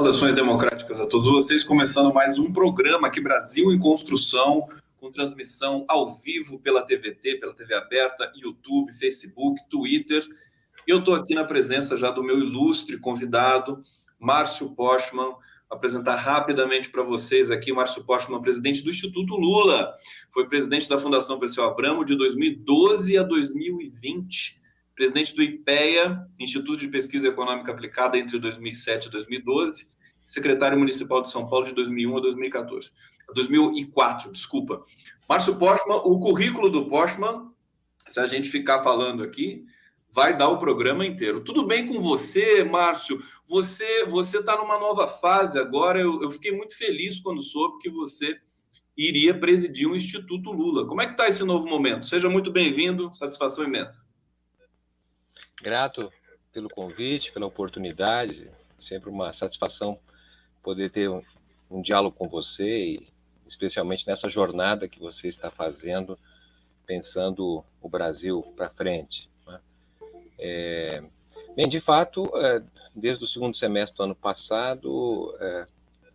Saudações democráticas a todos vocês, começando mais um programa aqui Brasil em Construção, com transmissão ao vivo pela TVT, pela TV aberta, YouTube, Facebook, Twitter. Eu estou aqui na presença já do meu ilustre convidado, Márcio Postman, apresentar rapidamente para vocês aqui, Márcio Postman, presidente do Instituto Lula, foi presidente da Fundação Perseu Abramo de 2012 a 2020 presidente do IPEA, Instituto de Pesquisa Econômica Aplicada, entre 2007 e 2012, secretário municipal de São Paulo de 2001 a 2014. 2004, desculpa. Márcio Postman, o currículo do Postman, se a gente ficar falando aqui, vai dar o programa inteiro. Tudo bem com você, Márcio? Você você está numa nova fase agora. Eu, eu, fiquei muito feliz quando soube que você iria presidir o Instituto Lula. Como é que está esse novo momento? Seja muito bem-vindo, satisfação imensa. Grato pelo convite, pela oportunidade. Sempre uma satisfação poder ter um, um diálogo com você, e especialmente nessa jornada que você está fazendo, pensando o Brasil para frente. Né? É, bem, de fato, é, desde o segundo semestre do ano passado, é,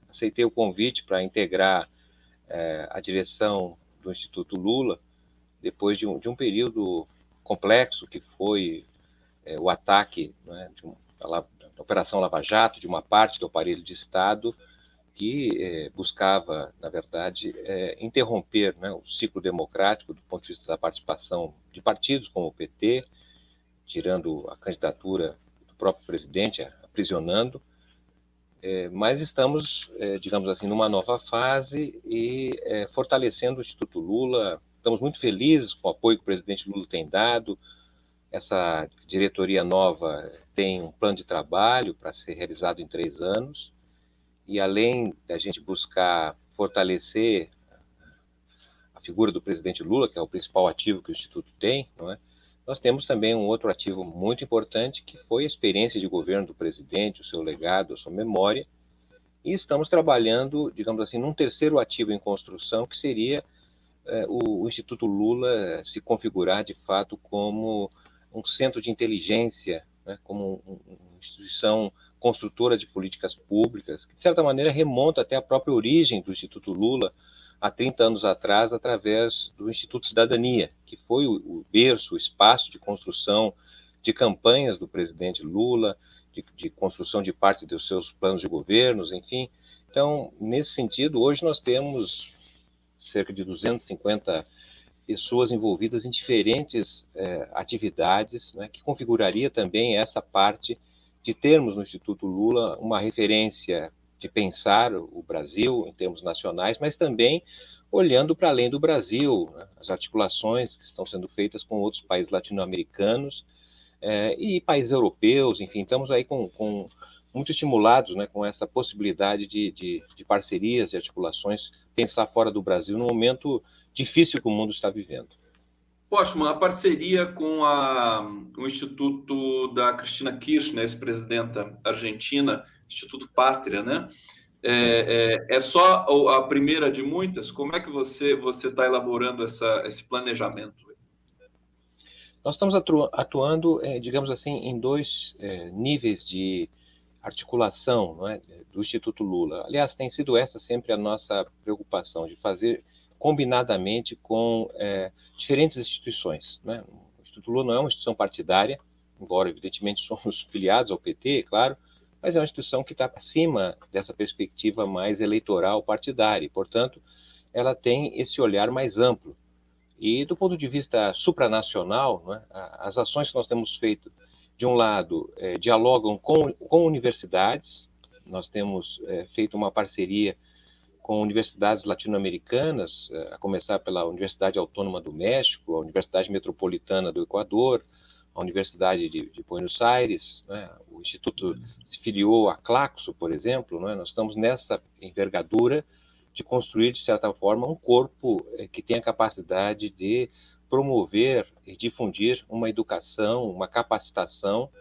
aceitei o convite para integrar é, a direção do Instituto Lula, depois de um, de um período complexo que foi é, o ataque né, de um, da, Operação Lava Jato, de uma parte do aparelho de Estado, que é, buscava, na verdade, é, interromper né, o ciclo democrático do ponto de vista da participação de partidos como o PT, tirando a candidatura do próprio presidente, aprisionando. É, mas estamos, digamos assim, numa nova fase e fortalecendo o Instituto Lula. Estamos muito felizes com o apoio que o presidente Lula tem dado, essa diretoria nova tem um plano de trabalho para ser realizado em três anos, e além da gente buscar fortalecer a figura do presidente Lula, que é o principal ativo que o Instituto tem, não é? nós temos também um outro ativo muito importante, que foi a experiência de governo do presidente, o seu legado, a sua memória, e estamos trabalhando, digamos assim, num terceiro ativo em construção, que seria é, o, o Instituto Lula se configurar de fato como um centro de inteligência, né, como uma instituição construtora de políticas públicas, que de certa maneira remonta até a própria origem do Instituto Lula, há 30 anos atrás, através do Instituto Cidadania, que foi o, berço, o espaço de construção de campanhas do presidente Lula, de, de construção de parte dos seus planos de governos, enfim. Então, nesse sentido, hoje nós temos cerca de 250 pessoas envolvidas em diferentes é, atividades, né, que configuraria também essa parte de termos no Instituto Lula uma referência de pensar o Brasil em termos nacionais, mas também olhando para além do Brasil, né, as articulações que estão sendo feitas com outros países latino-americanos é, e países europeus, enfim, estamos aí com, com muito estimulados né, com essa possibilidade de, de, de parcerias, de articulações, pensar fora do Brasil no momento difícil que o mundo está vivendo. Postman, a parceria com a, o Instituto da Cristina Kirchner, ex-presidenta argentina, Instituto Pátria, né? É, é, é, só a primeira de muitas? Como é que você você está elaborando essa, esse planejamento? Nós estamos atuando, é, digamos assim, em dois é, níveis de articulação é, do Instituto Lula. Aliás, tem sido essa sempre a nossa preocupação, de fazer combinadamente com é, diferentes instituições. Né? O Instituto Lula não é uma instituição partidária, embora evidentemente somos filiados ao PT, claro, mas é uma instituição que está acima dessa perspectiva mais eleitoral partidária, e, portanto, ela tem esse olhar mais amplo. E do ponto de vista supranacional, né, as ações que nós temos feito, de um lado, é, dialogam com, com universidades, nós temos é, feito uma parceria com universidades latino-americanas, eh, a começar pela Universidade Autônoma do México, a Universidade Metropolitana do Equador, a Universidade de, de Buenos Aires, né? o Instituto se filiou a Claxo, por exemplo, né? nós estamos nessa envergadura de construir, de certa forma, um corpo eh, que tenha capacidade de promover e difundir uma educação, uma capacitação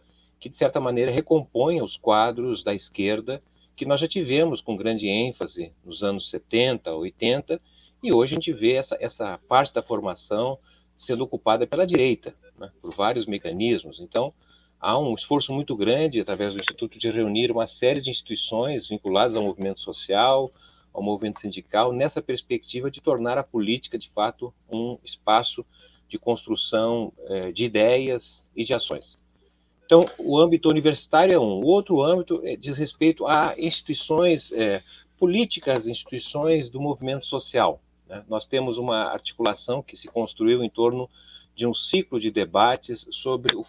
que, de certa maneira, recomponha os quadros da esquerda que nós já tivemos com grande ênfase nos anos 70, 80, e hoje a gente vê essa, essa parte da formação sendo ocupada pela direita, né, por vários mecanismos. Então, há um esforço muito grande, através do Instituto, de reunir uma série de instituições vinculadas ao movimento social, ao movimento sindical, nessa perspectiva de tornar a política, de fato, um espaço de construção eh, de ideias e de ações. Então, o âmbito universitário é um. O outro âmbito é, diz respeito a instituições eh, políticas, instituições do movimento social. Né? Nós temos uma articulação que se construiu em torno de um ciclo de debates sobre o,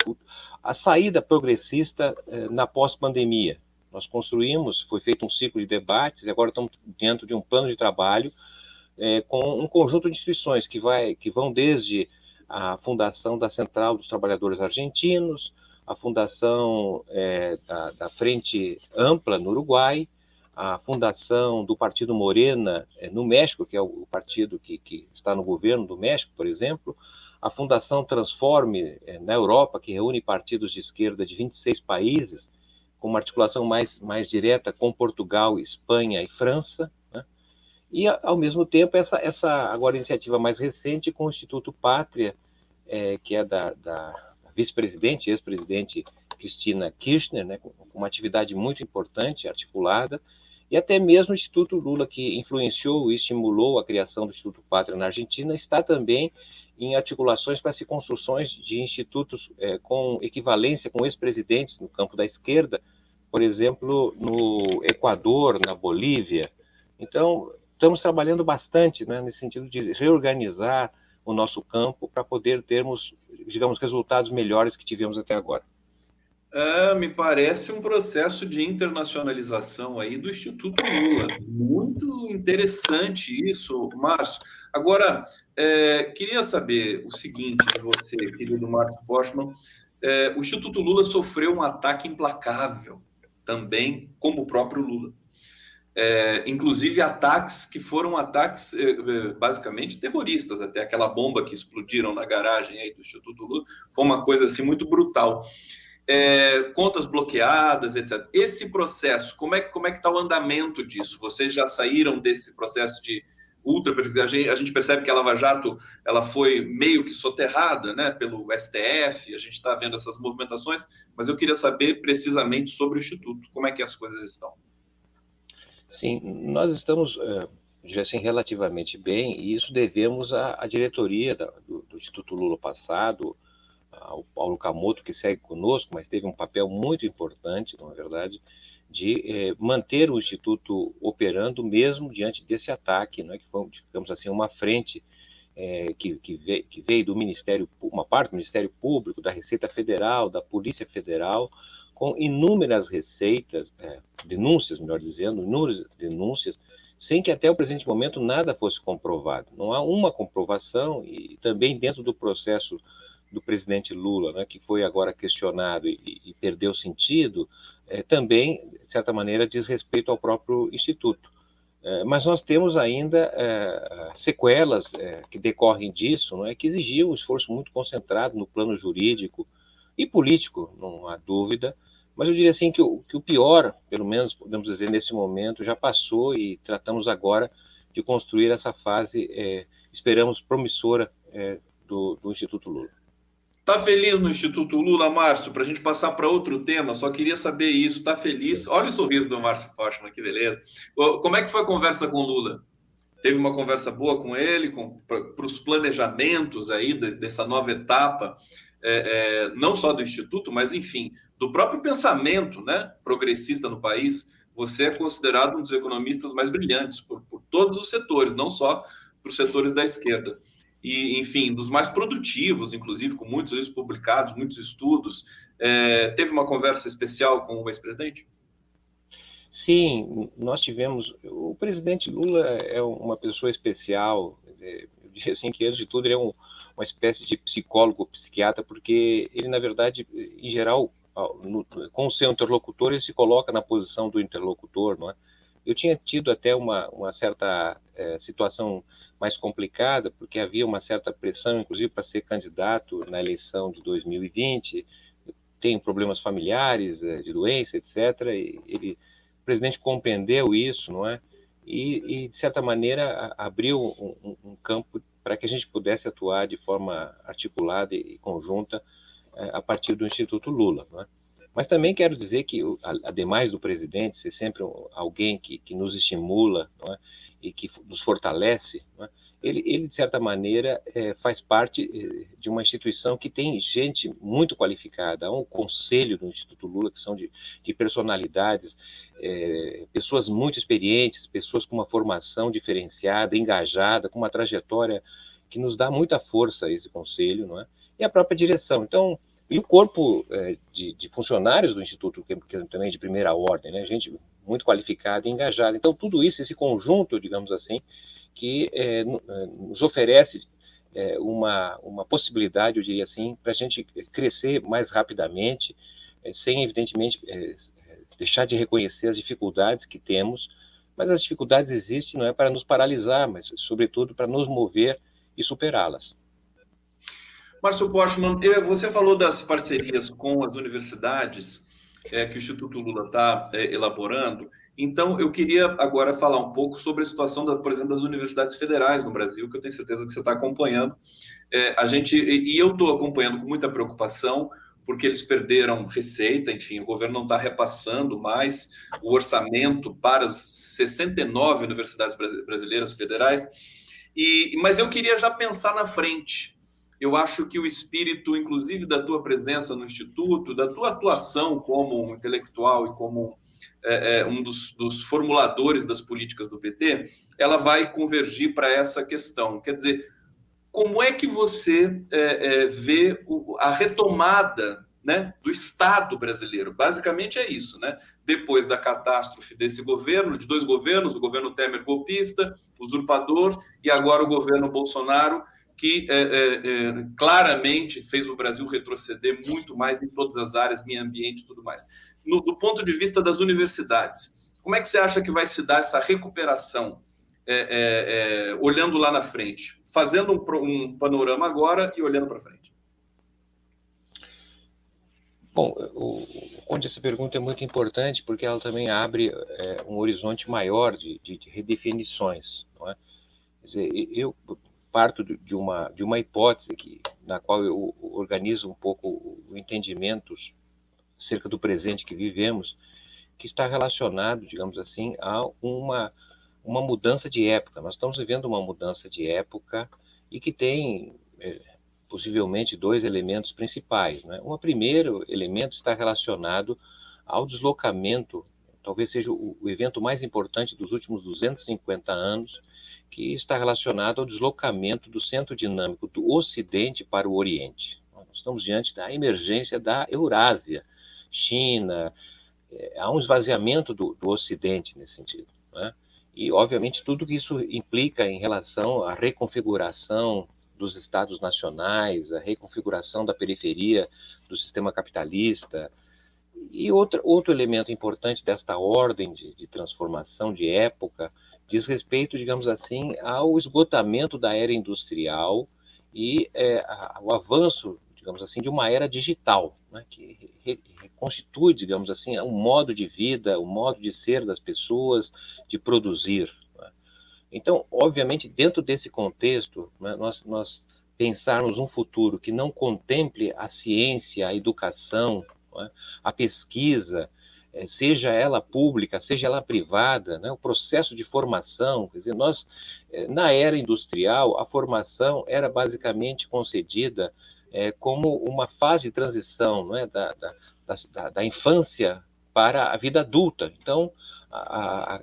a saída progressista eh, na pós-pandemia. Nós construímos, foi feito um ciclo de debates e agora estamos dentro de um plano de trabalho eh, com um conjunto de instituições que, vai, que vão desde a fundação da Central dos Trabalhadores Argentinos, a fundação eh, da, da, Frente Ampla no Uruguai, a fundação do Partido Morena no México, que é o partido que, que está no governo do México, por exemplo, a Fundação Transforme eh, na Europa, que reúne partidos de esquerda de 26 países, com uma articulação mais, mais direta com Portugal, Espanha e França, né? e ao mesmo tempo essa, essa agora iniciativa mais recente com o Instituto Pátria, é, que é da, da vice-presidente, ex-presidente Cristina Kirchner, né, com uma atividade muito importante, articulada, e até mesmo o Instituto Lula, que influenciou e estimulou a criação do Instituto Pátria na Argentina, está também em articulações para se construções de institutos é, com equivalência com ex-presidentes no campo da esquerda, por exemplo, no Equador, na Bolívia. Então, estamos trabalhando bastante né, nesse sentido de reorganizar o nosso campo para poder termos, digamos, resultados melhores que tivemos até agora. É, me parece um processo de internacionalização aí do Instituto Lula. Muito interessante isso, Márcio. Agora, é, queria saber o seguinte de você, querido Márcio Postman. É, o Instituto Lula sofreu um ataque implacável também, como o próprio Lula. É, inclusive ataques que foram ataques é, é, basicamente terroristas, até aquela bomba que explodiram na garagem aí do Instituto Lula, foi uma coisa assim muito brutal é, contas bloqueadas, etc. Esse processo, como é, como é que está o andamento disso? Vocês já saíram desse processo de ultra a gente, a gente percebe que a Lava Jato ela foi meio que soterrada né, pelo STF, a gente está vendo essas movimentações, mas eu queria saber precisamente sobre o Instituto, como é que as coisas estão. Sim, nós estamos, é, assim, relativamente bem, e isso devemos à, à diretoria da, do, do Instituto Lula passado, o Paulo Camoto, que segue conosco, mas teve um papel muito importante, não é verdade, de eh, manter o Instituto operando mesmo diante desse ataque, não é? Que foi, digamos assim, uma frente eh, que, que, veio, que, veio, do Ministério, uma parte do Ministério Público, da Receita Federal, da Polícia Federal, com inúmeras receitas, eh, denúncias, melhor dizendo, inúmeras denúncias, sem que até o presente momento nada fosse comprovado. Não há uma comprovação e também dentro do processo do presidente Lula, né, que foi agora questionado e, e perdeu sentido, é, também, de certa maneira, diz respeito ao próprio Instituto. É, mas nós temos ainda é, sequelas que decorrem disso, não é, que exigiam um esforço muito concentrado no plano jurídico e político, não há dúvida, mas eu diria assim que o, que o pior, pelo menos podemos dizer nesse momento, já passou e tratamos agora de construir essa fase, esperamos, promissora do, do Instituto Lula. Tá feliz no Instituto Lula, Márcio? Para a gente passar para outro tema, só queria saber isso. Tá feliz? Olha o sorriso do Márcio Forchman, que beleza. Como é que foi a conversa com o Lula? Teve uma conversa boa com ele, para os planejamentos aí dessa nova etapa, é, é, não só do Instituto, mas enfim, do próprio pensamento né, progressista no país. Você é considerado um dos economistas mais brilhantes por, por todos os setores, não só para os setores da esquerda e, enfim, dos mais produtivos, inclusive, com muitos livros publicados, muitos estudos. É, teve uma conversa especial com o ex-presidente? Sim, nós tivemos. O presidente Lula é uma pessoa especial. eu diria assim que, antes de tudo, ele é um, uma espécie de psicólogo, psiquiatra, porque ele, na verdade, em geral, no, com o seu interlocutor, ele se coloca na posição do interlocutor, não é? Eu tinha tido até uma, uma certa é, situação mais complicada, porque havia uma certa pressão, inclusive, para ser candidato na eleição de 2020. Tem problemas familiares, eh, de doença, etc. E ele, o presidente compreendeu isso, não é? E, e de certa maneira, abriu um, um campo para que a gente pudesse atuar de forma articulada e conjunta é, a partir do Instituto Lula. Né? Mas também quero dizer que, ademais do presidente ser sempre alguém que, que nos estimula é? e que nos fortalece, é? ele, ele, de certa maneira, é, faz parte é, de uma instituição que tem gente muito qualificada. Há um conselho do Instituto Lula, que são de, de personalidades, é, pessoas muito experientes, pessoas com uma formação diferenciada, engajada, com uma trajetória que nos dá muita força esse conselho, não é? E a própria direção. Então, e o corpo é, de, de, funcionários do Instituto, que, que também é de primeira ordem, né? gente muito qualificada e engajada. Então, tudo isso, esse conjunto, digamos assim, que é, nos oferece uma, uma possibilidade, eu diria assim, para a gente crescer mais rapidamente, sem, evidentemente, deixar de reconhecer as dificuldades que temos, mas as dificuldades existem não é para nos paralisar, mas, sobretudo, para nos mover e superá-las. Márcio Postman, você falou das parcerias com as universidades é, que o Instituto Lula está é, elaborando. Então, eu queria agora falar um pouco sobre a situação, da, por exemplo, das universidades federais no Brasil, que eu tenho certeza que você está acompanhando. É, a gente e eu estou acompanhando com muita preocupação, porque eles perderam receita, enfim, o governo não está repassando mais o orçamento para as 69 universidades brasileiras federais. E, mas eu queria já pensar na frente. Eu acho que o espírito, inclusive, da tua presença no Instituto, da tua atuação como intelectual e como é, é, um dos, dos, formuladores das políticas do PT, ela vai convergir para essa questão. Quer dizer, como é que você é, é, vê o, a retomada né, do Estado brasileiro? Basicamente é isso, né? Depois da catástrofe desse governo, de dois governos, o governo Temer golpista, usurpador, e agora o governo Bolsonaro, que é, é, é, claramente fez o Brasil retroceder muito mais em todas as áreas, meio ambiente e tudo mais. No, do ponto de vista das universidades, como é que você acha que vai se dar essa recuperação, é, é, é, olhando lá na frente, fazendo um, um panorama agora e olhando para frente? Bom, onde essa pergunta é muito importante porque ela também abre um horizonte maior de, de, de redefinições. Não é? Quer dizer, eu parto de uma, de uma hipótese que, na qual eu organizo um pouco o entendimento acerca do presente que vivemos, que está relacionado, digamos assim, a uma, uma mudança de época. Nós estamos vivendo uma mudança de época e que tem é, possivelmente dois elementos principais. Né? Um primeiro elemento está relacionado ao deslocamento, talvez seja o, o evento mais importante dos últimos 250 anos, que está relacionado ao deslocamento do centro dinâmico do Ocidente para o Oriente. Nós estamos diante da emergência da Eurásia, China, é, há um esvaziamento do, do Ocidente nesse sentido. Né? E, obviamente, tudo que isso implica em relação à reconfiguração dos estados nacionais, a reconfiguração da periferia do sistema capitalista. E outro, outro elemento importante desta ordem de, de transformação de época diz respeito, digamos assim, ao esgotamento da era industrial e é, ao avanço, digamos assim, de uma era digital, né, que reconstitui, digamos assim, um modo de vida, o um modo de ser das pessoas, de produzir. Né. Então, obviamente, dentro desse contexto, né, nós, nós pensarmos um futuro que não contemple a ciência, a educação, né, a pesquisa, seja ela pública, seja ela privada, né, o processo de formação, quer dizer, nós, é, na era industrial, a formação era basicamente concedida é, como uma fase de transição né, da, da, da, da, infância para a vida adulta. Então, a, a,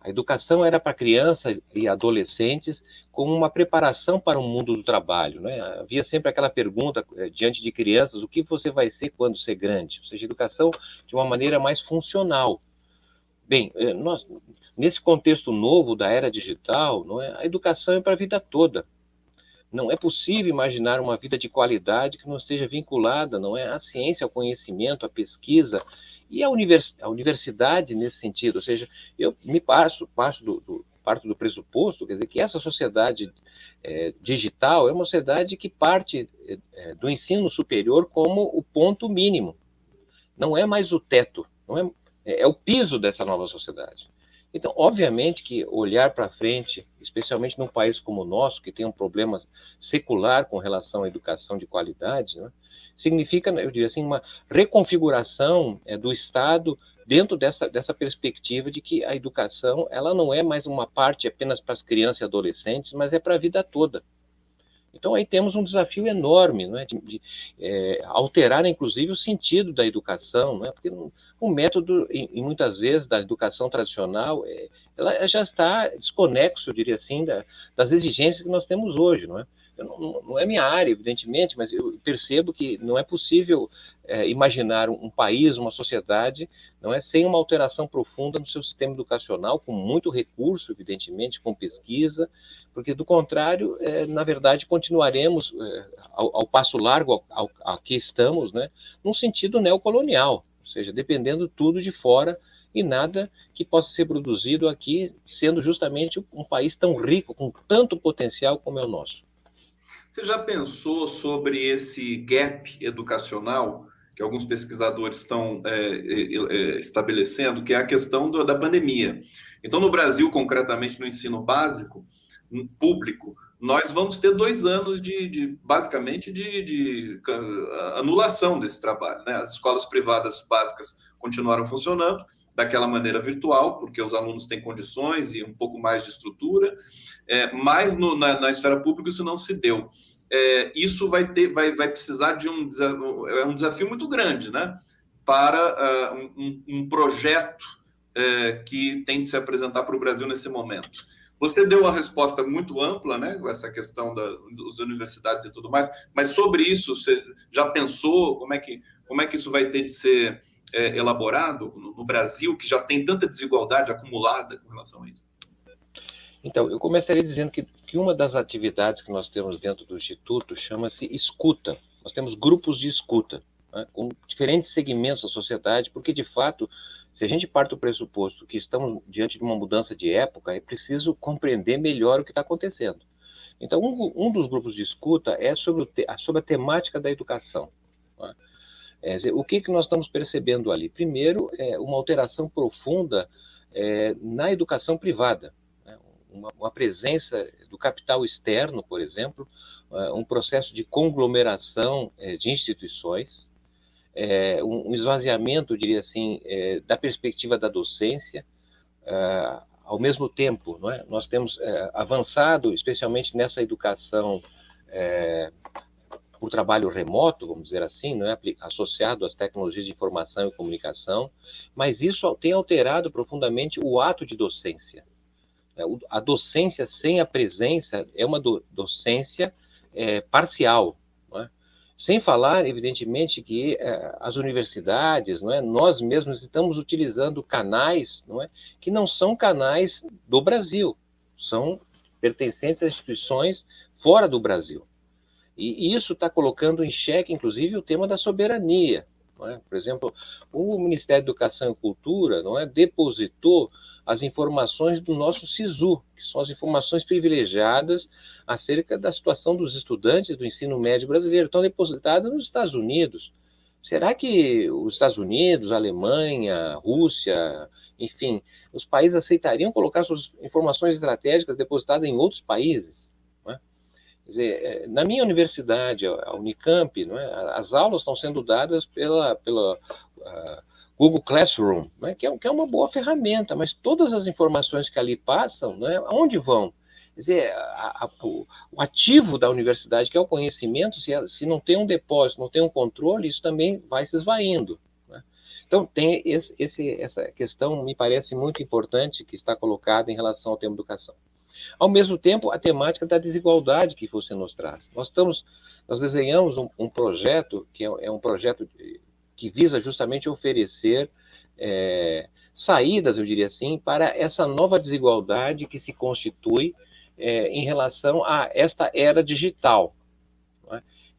a educação era para crianças e adolescentes como uma preparação para o mundo do trabalho. Né? Havia sempre aquela pergunta eh, diante de crianças: o que você vai ser quando ser grande? Ou seja, educação de uma maneira mais funcional. Bem, eh, nós, nesse contexto novo da era digital, não é, a educação é para a vida toda. Não é possível imaginar uma vida de qualidade que não esteja vinculada, não é, à ciência, ao conhecimento, à pesquisa e à univers, à universidade nesse sentido. Ou seja, eu me passo, passo do, do parto do pressuposto, quer dizer, que essa sociedade é, digital é uma sociedade que parte é, do ensino superior como o ponto mínimo. Não é mais o teto, não é, é, é o piso dessa nova sociedade. Então, obviamente que olhar para frente, especialmente num país como o nosso, que tem um problema secular com relação à educação de qualidade, né, significa, eu diria assim, uma reconfiguração é, do Estado dentro dessa, dessa perspectiva de que a educação ela não é mais uma parte apenas para as crianças e adolescentes, mas é para a vida toda. Então aí temos um desafio enorme, não é, de, de é, alterar inclusive o sentido da educação, não é, porque o método, e, muitas vezes da educação tradicional, é, ela já está desconexo, eu diria assim, da, das exigências que nós temos hoje, não é? Não, não, é minha área, evidentemente, mas eu percebo que não é possível é, imaginar um, país, uma sociedade, não é sem uma alteração profunda no seu sistema educacional, com muito recurso, evidentemente, com pesquisa, porque do contrário, é, na verdade, continuaremos é, ao, ao, passo largo ao, ao, que estamos, né, num sentido neocolonial, ou seja, dependendo tudo de fora e nada que possa ser produzido aqui, sendo justamente um país tão rico, com tanto potencial como é o nosso. Você já pensou sobre esse gap educacional que alguns pesquisadores estão é, é, é, estabelecendo, que é a questão do, da pandemia? Então, no Brasil, concretamente no ensino básico, público, nós vamos ter dois anos de, de basicamente, de, de, anulação desse trabalho. Né? As escolas privadas básicas continuaram funcionando, daquela maneira virtual, porque os alunos têm condições e um pouco mais de estrutura, é, mas no, na, na, esfera pública isso não se deu. É, isso vai ter, vai, vai precisar de um, é um desafio muito grande, né? Para uh, um, um, projeto uh, que tem de se apresentar para o Brasil nesse momento. Você deu uma resposta muito ampla, né? Essa questão da, das universidades e tudo mais, mas sobre isso, você já pensou como é que, como é que isso vai ter de ser é, elaborado no, no Brasil, que já tem tanta desigualdade acumulada com relação a isso? Então, eu começaria dizendo que, que uma das atividades que nós temos dentro do Instituto chama-se escuta. Nós temos grupos de escuta, né, com diferentes segmentos da sociedade, porque, de fato, se a gente parte do pressuposto que estamos diante de uma mudança de época, é preciso compreender melhor o que está acontecendo. Então, um, um, dos grupos de escuta é sobre, o, sobre a temática da educação. Né? É, o que, que nós estamos percebendo ali? Primeiro, é uma alteração profunda é, na educação privada, né? uma, uma, presença do capital externo, por exemplo, é, um processo de conglomeração é, de instituições, é, um, um, esvaziamento, diria assim, da perspectiva da docência, ao mesmo tempo, não é? nós temos avançado, especialmente nessa educação por trabalho remoto, vamos dizer assim, não é associado às tecnologias de informação e comunicação, mas isso tem alterado profundamente o ato de docência. É, a docência sem a presença é uma docência é, parcial, é? sem falar, evidentemente, que é, as universidades, não é, nós mesmos estamos utilizando canais, não é, que não são canais do Brasil, são pertencentes a instituições fora do Brasil. E isso está colocando em xeque, inclusive, o tema da soberania. É? Por exemplo, o Ministério da Educação e Cultura não é, depositou as informações do nosso SISU, que são as informações privilegiadas acerca da situação dos estudantes do ensino médio brasileiro, estão depositadas nos Estados Unidos. Será que os Estados Unidos, Alemanha, Rússia, enfim, os países aceitariam colocar suas informações estratégicas depositadas em outros países? Quer dizer, é, na minha universidade, a Unicamp, é? as aulas estão sendo dadas pela, pela uh, Google Classroom, é? Que, é, que, é, uma boa ferramenta, mas todas as informações que ali passam, né, aonde vão? Quer dizer, a, a, o, o, ativo da universidade, que é o conhecimento, se, se, não tem um depósito, não tem um controle, isso também vai se esvaindo. Né? Então, tem esse, esse, essa questão, me parece muito importante, que está colocada em relação ao tema educação. Ao mesmo tempo, a temática da desigualdade que você nos traz. Nós estamos, nós desenhamos um, um projeto que é, é, um projeto que visa justamente oferecer é, saídas, eu diria assim, para essa nova desigualdade que se constitui é, em relação a esta era digital.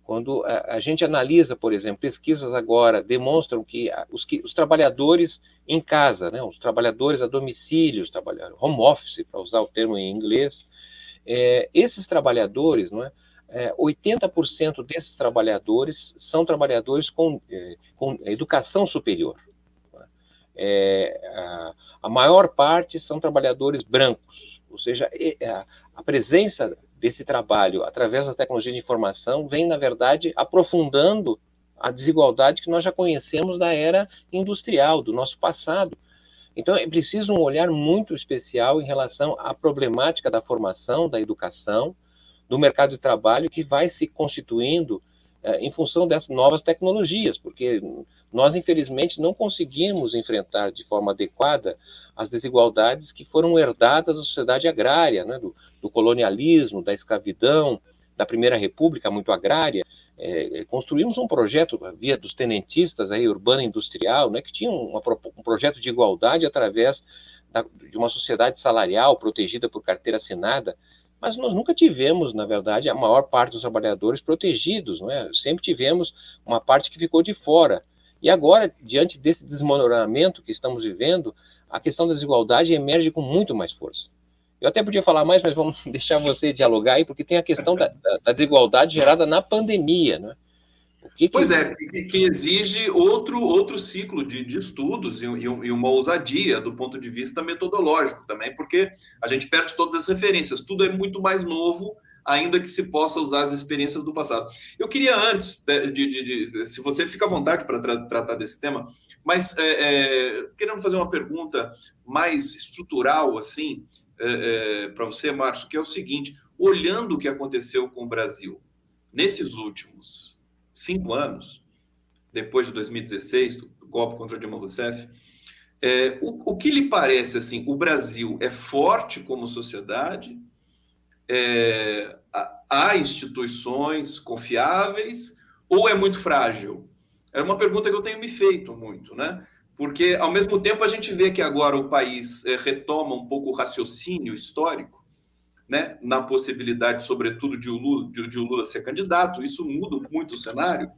Quando a, a, gente analisa, por exemplo, pesquisas agora demonstram que os, que, os trabalhadores em casa, né, os trabalhadores a domicílio, os trabalhadores, home office, para usar o termo em inglês, é, esses trabalhadores, não é, é, 80% desses trabalhadores são trabalhadores com, é, com educação superior. É, a, a, maior parte são trabalhadores brancos, ou seja, a, a presença desse trabalho através da tecnologia de informação vem, na verdade, aprofundando a desigualdade que nós já conhecemos da era industrial, do nosso passado. Então, é preciso um olhar muito especial em relação à problemática da formação, da educação, do mercado de trabalho que vai se constituindo em função dessas novas tecnologias, porque nós, infelizmente, não conseguimos enfrentar de forma adequada as desigualdades que foram herdadas da sociedade agrária, né, do, do colonialismo, da escravidão, da Primeira República, muito agrária, é, construímos um projeto via dos tenentistas aí urbano industrial, né, que tinha uma, um projeto de igualdade através da, de uma sociedade salarial protegida por carteira assinada, mas nós nunca tivemos, na verdade, a maior parte dos trabalhadores protegidos, não é? Sempre tivemos uma parte que ficou de fora. E agora, diante desse desmoronamento que estamos vivendo, a questão da desigualdade emerge com muito mais força. Eu até podia falar mais, mas vamos deixar você dialogar aí, porque tem a questão da, da desigualdade gerada na pandemia, né? Que que... Pois é, que, que, exige outro, outro ciclo de, de estudos e, e, uma ousadia do ponto de vista metodológico também, porque a gente perde todas as referências, tudo é muito mais novo, ainda que se possa usar as experiências do passado. Eu queria antes, de, de, de se você fica à vontade para tra tratar desse tema, mas é, é, querendo fazer uma pergunta mais estrutural, assim, é, é, para você, Márcio, que é o seguinte: olhando o que aconteceu com o Brasil nesses últimos cinco anos, depois de 2016, do golpe contra Dilma Rousseff, é, o, o, que lhe parece assim? O Brasil é forte como sociedade? É, há instituições confiáveis ou é muito frágil? É uma pergunta que eu tenho me feito muito, né? porque ao mesmo tempo a gente vê que agora o país é, retoma um pouco o raciocínio histórico, né, na possibilidade, sobretudo, de o Lula, de, de o Lula ser candidato, isso muda muito o cenário,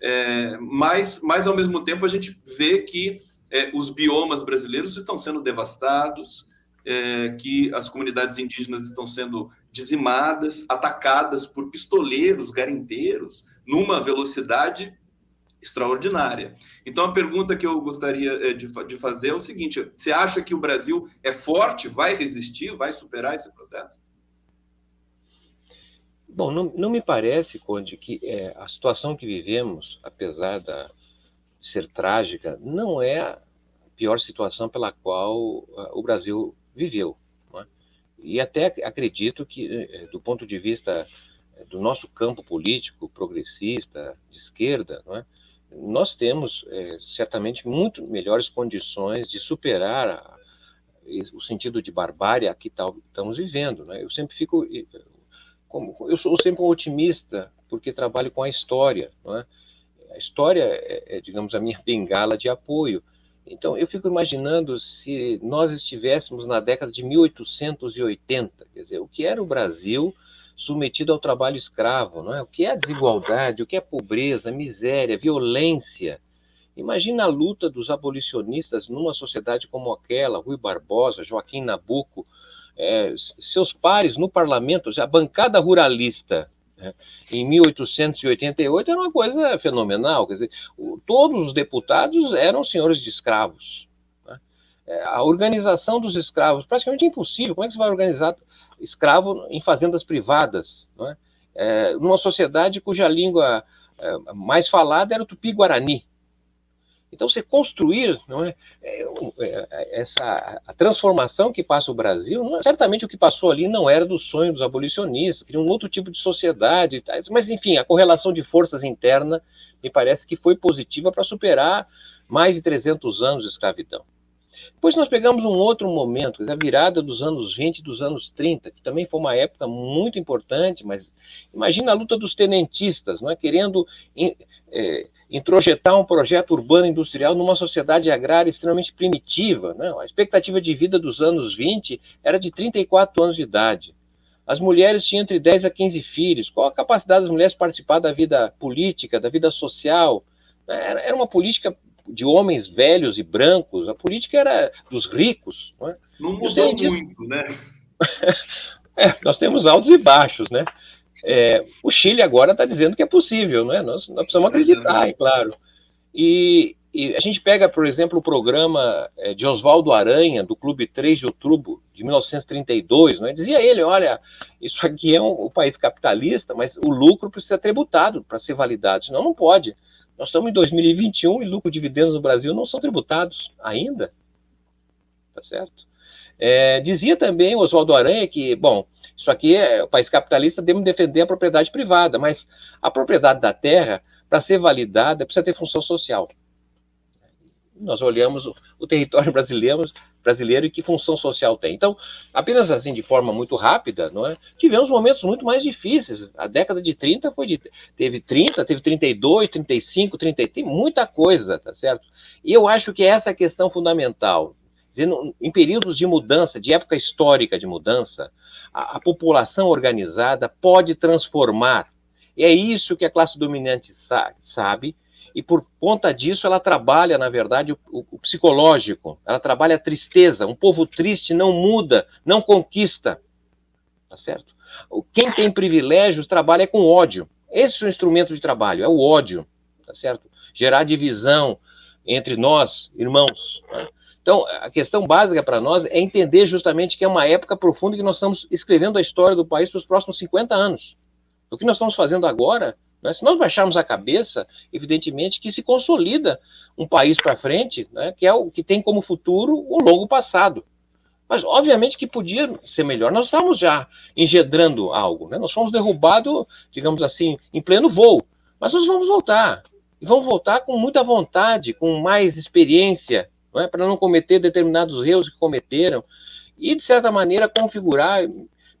é, mas, mas ao mesmo tempo a gente vê que é, os biomas brasileiros estão sendo devastados, que as comunidades indígenas estão sendo dizimadas, atacadas por pistoleiros, garimpeiros, numa velocidade extraordinária. Então, a pergunta que eu gostaria eh, de, de fazer é o seguinte: você acha que o Brasil é forte, vai resistir, vai superar esse processo? Bom, não, não me parece, Conde, que é, a situação que vivemos, apesar de ser trágica, não é a pior situação pela qual uh, o Brasil viveu. É? E até acredito que, eh, do ponto de vista do nosso campo político progressista, de esquerda, é? nós temos é, certamente muito melhores condições de superar a, o sentido de barbárie que tal, estamos vivendo. Né? Eu sempre fico, como, eu sou sempre um otimista porque trabalho com a história. É? A história é, é, digamos, a minha bengala de apoio. Então, eu fico imaginando se nós estivéssemos na década de 1880, quer dizer, o que era o Brasil submetido ao trabalho escravo, não é? O que é a desigualdade, o que é pobreza, miséria, violência. Imagina a luta dos abolicionistas numa sociedade como aquela, Rui Barbosa, Joaquim Nabuco, é, seus pares no parlamento, a bancada ruralista né, em 1888 era uma coisa fenomenal. Quer dizer, todos os deputados eram senhores de escravos. Né? É, a organização dos escravos, praticamente impossível. Como é que você vai organizar escravo em fazendas privadas, é? É, numa sociedade cuja língua é, mais falada era o tupi-guarani. Então, você construir não é, é, é, essa a transformação que passa o Brasil, não, certamente o que passou ali não era do sonho dos abolicionistas, queria um outro tipo de sociedade, mas enfim, a correlação de forças interna me parece que foi positiva para superar mais de 300 anos de escravidão. Depois nós pegamos um outro momento, a virada dos anos 20 e dos anos 30, que também foi uma época muito importante, mas imagina a luta dos tenentistas, não é? querendo é, introjetar um projeto urbano industrial numa sociedade agrária extremamente primitiva. Né? A expectativa de vida dos anos 20 era de 34 anos de idade. As mulheres tinham entre 10 a 15 filhos. Qual a capacidade das mulheres de participar da vida política, da vida social? Era uma política de homens velhos e brancos, a política era dos ricos. Não, é? não mudou muito, né? é, nós temos altos e baixos, né? É, o Chile agora está dizendo que é possível, né? Nós, nós precisamos acreditar, é claro. E, e, a gente pega, por exemplo, o programa é, de Oswaldo Aranha, do Clube 3 de Outubro de 1932, né? dizia ele, olha, isso aqui é um, um país capitalista, mas o lucro precisa ser tributado para ser validado, senão não pode. Nós estamos em 2021 e lucro e dividendos no Brasil não são tributados ainda. Tá certo? É, dizia também o Oswaldo Aranha que, bom, isso aqui é o país capitalista, devemos defender a propriedade privada, mas a propriedade da terra, para ser validada, precisa ter função social. Nós olhamos o, o território brasileiro, brasileiro e que função social tem. Então, apenas assim, de forma muito rápida, não é? tivemos momentos muito mais difíceis. A década de 30 foi de. Teve 30, teve 32, 35, 30, tem muita coisa, tá certo? E eu acho que essa é a questão fundamental. Dizendo, em períodos de mudança, de época histórica de mudança, a, população organizada pode transformar. E é isso que a classe dominante sa sabe, e por conta disso ela trabalha, na verdade, o, o, psicológico, ela trabalha a tristeza. Um povo triste não muda, não conquista. Tá certo? Quem tem privilégios trabalha com ódio. Esse é o instrumento de trabalho, é o ódio, tá certo? Gerar divisão entre nós, irmãos. Né? Então, a questão básica para nós é entender justamente que é uma época profunda que nós estamos escrevendo a história do país para os próximos 50 anos. O que nós estamos fazendo agora, né, se nós baixarmos a cabeça, evidentemente que se consolida um país para frente, né, que é o que tem como futuro o longo passado. Mas, obviamente, que podia ser melhor. Nós estamos já engedrando algo, né? nós fomos derrubados, digamos assim, em pleno voo. Mas nós vamos voltar. E vamos voltar com muita vontade, com mais experiência, não é? para não cometer determinados erros que cometeram, e, de certa maneira, configurar,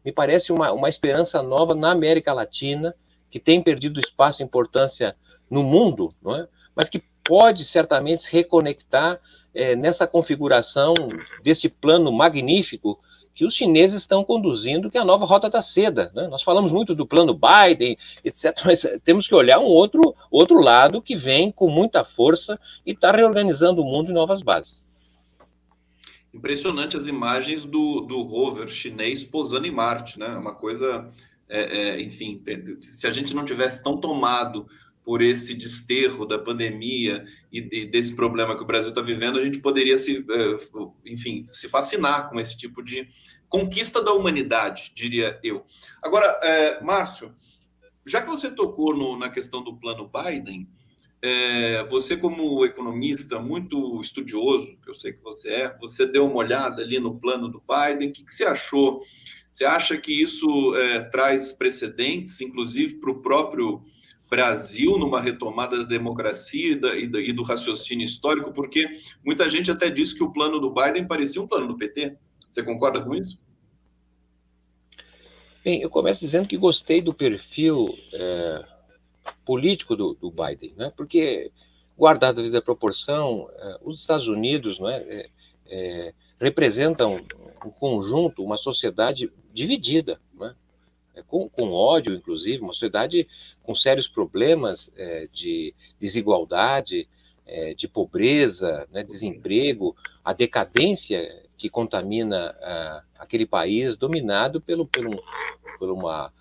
me parece, uma, uma esperança nova na América Latina, que tem perdido espaço e importância no mundo, não é? mas que pode certamente se reconectar é, nessa configuração desse plano magnífico que os chineses estão conduzindo, que é a nova rota da seda. Né? Nós falamos muito do plano Biden, etc., mas temos que olhar um outro, outro lado que vem com muita força e está reorganizando o mundo em novas bases. Impressionante as imagens do, do rover chinês posando em Marte, né? Uma coisa, é, é, enfim, se a gente não tivesse tão tomado por esse desterro da pandemia e de, desse problema que o Brasil está vivendo, a gente poderia se, eh, enfim, se fascinar com esse tipo de conquista da humanidade, diria eu. Agora, é, Márcio, já que você tocou no, na questão do plano Biden, é, você como economista muito estudioso, que eu sei que você é, você deu uma olhada ali no plano do Biden, o que, que você achou? Você acha que isso é, traz precedentes, inclusive para o próprio Brasil numa retomada da democracia e, do raciocínio histórico, porque muita gente até disse que o plano do Biden parecia um plano do PT. Você concorda com isso? Bem, eu começo dizendo que gostei do perfil é, político do, do, Biden, né? porque, guardado a vida proporção, é, os Estados Unidos é, é, é, representam um conjunto, uma sociedade dividida, né? Com, com ódio, inclusive, uma sociedade com sérios problemas é, de desigualdade, é, de pobreza, né, desemprego, a decadência que contamina aquele país dominado pelo, pelo, por uma,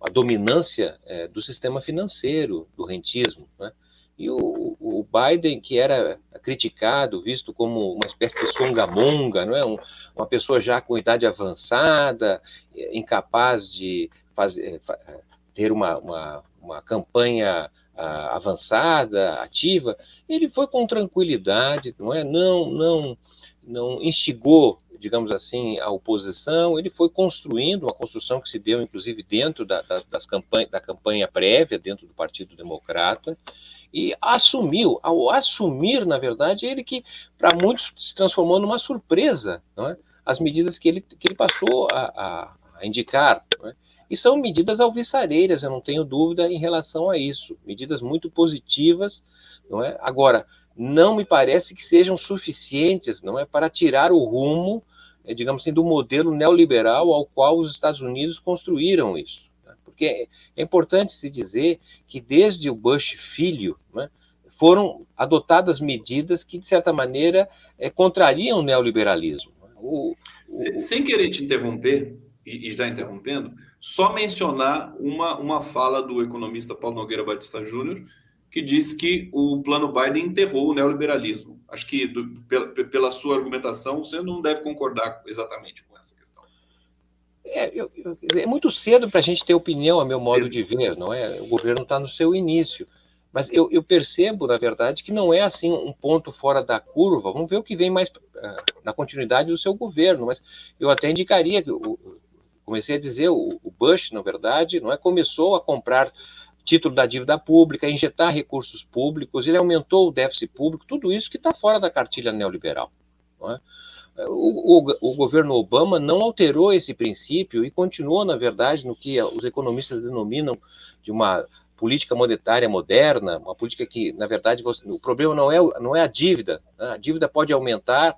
uma dominância é, do sistema financeiro, do rentismo. Né? E o, o, Biden, que era criticado, visto como uma espécie de songamonga, não é? Um, uma pessoa já com idade avançada, incapaz de fazer, ter uma, uma, uma campanha uh, avançada, ativa, ele foi com tranquilidade, não é? Não, não, não instigou, digamos assim, a oposição. Ele foi construindo uma construção que se deu, inclusive, dentro da, da, das campanha, da campanha prévia, dentro do Partido Democrata, e assumiu. Ao assumir, na verdade, ele que para muitos se transformou numa surpresa, não é? As medidas que ele, que ele passou a, a, a indicar. Não é? E são medidas alvissareiras, eu não tenho dúvida em relação a isso. Medidas muito positivas, não é? Agora, não me parece que sejam suficientes, não é, para tirar o rumo, é, digamos assim, do modelo neoliberal ao qual os Estados Unidos construíram isso. Né? Porque é importante se dizer que desde o Bush filho, né, foram adotadas medidas que, de certa maneira, é, contrariam o neoliberalismo. O, o... Sem querer te interromper, e, e já interrompendo, só mencionar uma, uma fala do economista Paulo Nogueira Batista Júnior, que diz que o plano Biden enterrou o neoliberalismo. Acho que, do, pela, pela sua argumentação, você não deve concordar exatamente com essa questão. É, eu, eu, é muito cedo para a gente ter opinião, a meu modo cedo. de ver, não é? O governo está no seu início. Mas eu, eu, percebo, na verdade, que não é assim um ponto fora da curva. Vamos ver o que vem mais uh, na continuidade do seu governo. Mas eu até indicaria que, o, comecei a dizer, o, o Bush, na verdade, não é começou a comprar título da dívida pública, injetar recursos públicos, ele aumentou o déficit público, tudo isso que está fora da cartilha neoliberal. É? O, o, o, governo Obama não alterou esse princípio e continuou, na verdade, no que os economistas denominam de uma política monetária moderna, uma política que, na verdade, você, o problema não é, não é a dívida, né? a dívida pode aumentar,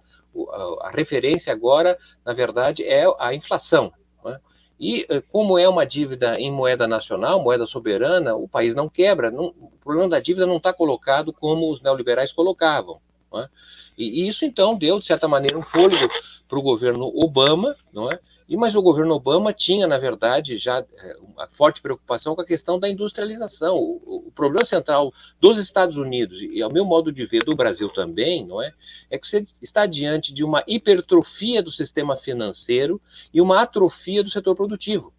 a, a referência agora, na verdade, é a inflação. Né? E eh, como é uma dívida em moeda nacional, moeda soberana, o país não quebra. Não, o problema da dívida não está colocado como os neoliberais colocavam. É? E, e, isso então deu, de certa maneira, um fôlego para o governo Obama, não é? E, mas o governo Obama tinha, na verdade, já é, uma forte preocupação com a questão da industrialização. O, o, problema central dos Estados Unidos, e ao meu modo de ver do Brasil também, não é? É que você está diante de uma hipertrofia do sistema financeiro e uma atrofia do setor produtivo.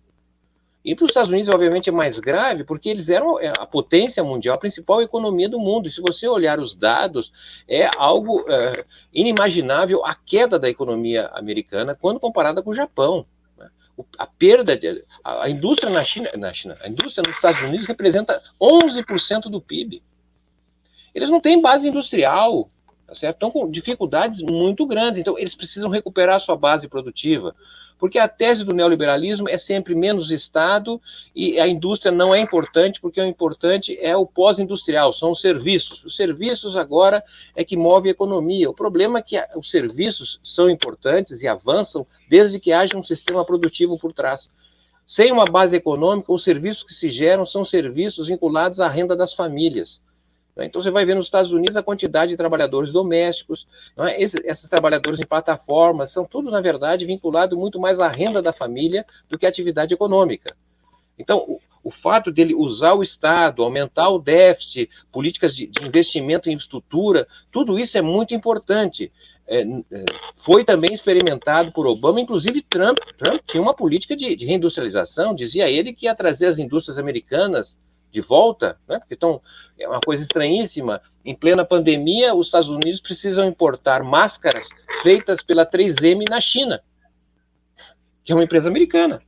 E para os Estados Unidos, obviamente, é mais grave, porque eles eram é, a potência mundial, a principal economia do mundo. E se você olhar os dados, é algo é, inimaginável a queda da economia americana quando comparada com o Japão. Né? A perda, de, a, indústria na China, na China, a indústria nos Estados Unidos representa 11% do PIB. Eles não têm base industrial, tá certo? Estão com dificuldades muito grandes, então eles precisam recuperar sua base produtiva. Porque a tese do neoliberalismo é sempre menos Estado e a indústria não é importante, porque o importante é o pós-industrial, são os serviços. Os serviços agora é que move a economia. O problema é que os serviços são importantes e avançam desde que haja um sistema produtivo por trás. Sem uma base econômica, os serviços que se geram são serviços vinculados à renda das famílias. Né? Então você vai ver nos Estados Unidos a quantidade de trabalhadores domésticos, é? esses, esses, trabalhadores em plataformas, são tudo, na verdade, vinculados muito mais à renda da família do que à atividade econômica. Então, o, o fato dele usar o Estado, aumentar o déficit, políticas de, de investimento em estrutura, tudo isso é muito importante. É, é, foi também experimentado por Obama, inclusive Trump. Trump tinha uma política de, de reindustrialização, dizia ele que ia trazer as indústrias americanas de volta, né? Porque então é uma coisa estranhíssima. Em plena pandemia, os Estados Unidos precisam importar máscaras feitas pela 3M na China, que é uma empresa americana.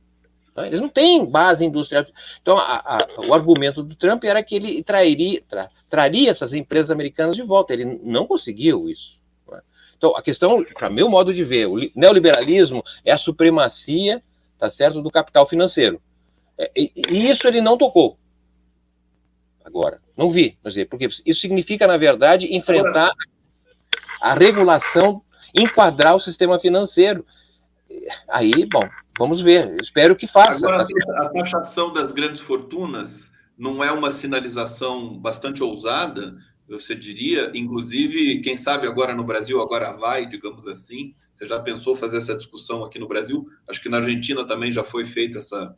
Tá? Eles não têm base industrial. Então, a, a, o argumento do Trump era que ele trairia, tra, traria essas empresas americanas de volta. Ele não conseguiu isso. Né? Então, a questão, para meu modo de ver, o neoliberalismo é a supremacia, tá certo, do capital financeiro. É, e, e isso ele não tocou agora. Não vi, quer dizer, porque isso significa, na verdade, enfrentar a regulação, enquadrar o sistema financeiro. Aí, bom, vamos ver. Espero que faça. Agora, a taxação das grandes fortunas não é uma sinalização bastante ousada, você diria, inclusive, quem sabe agora no Brasil, agora vai, digamos assim. Você já pensou fazer essa discussão aqui no Brasil? Acho que na Argentina também já foi feita essa,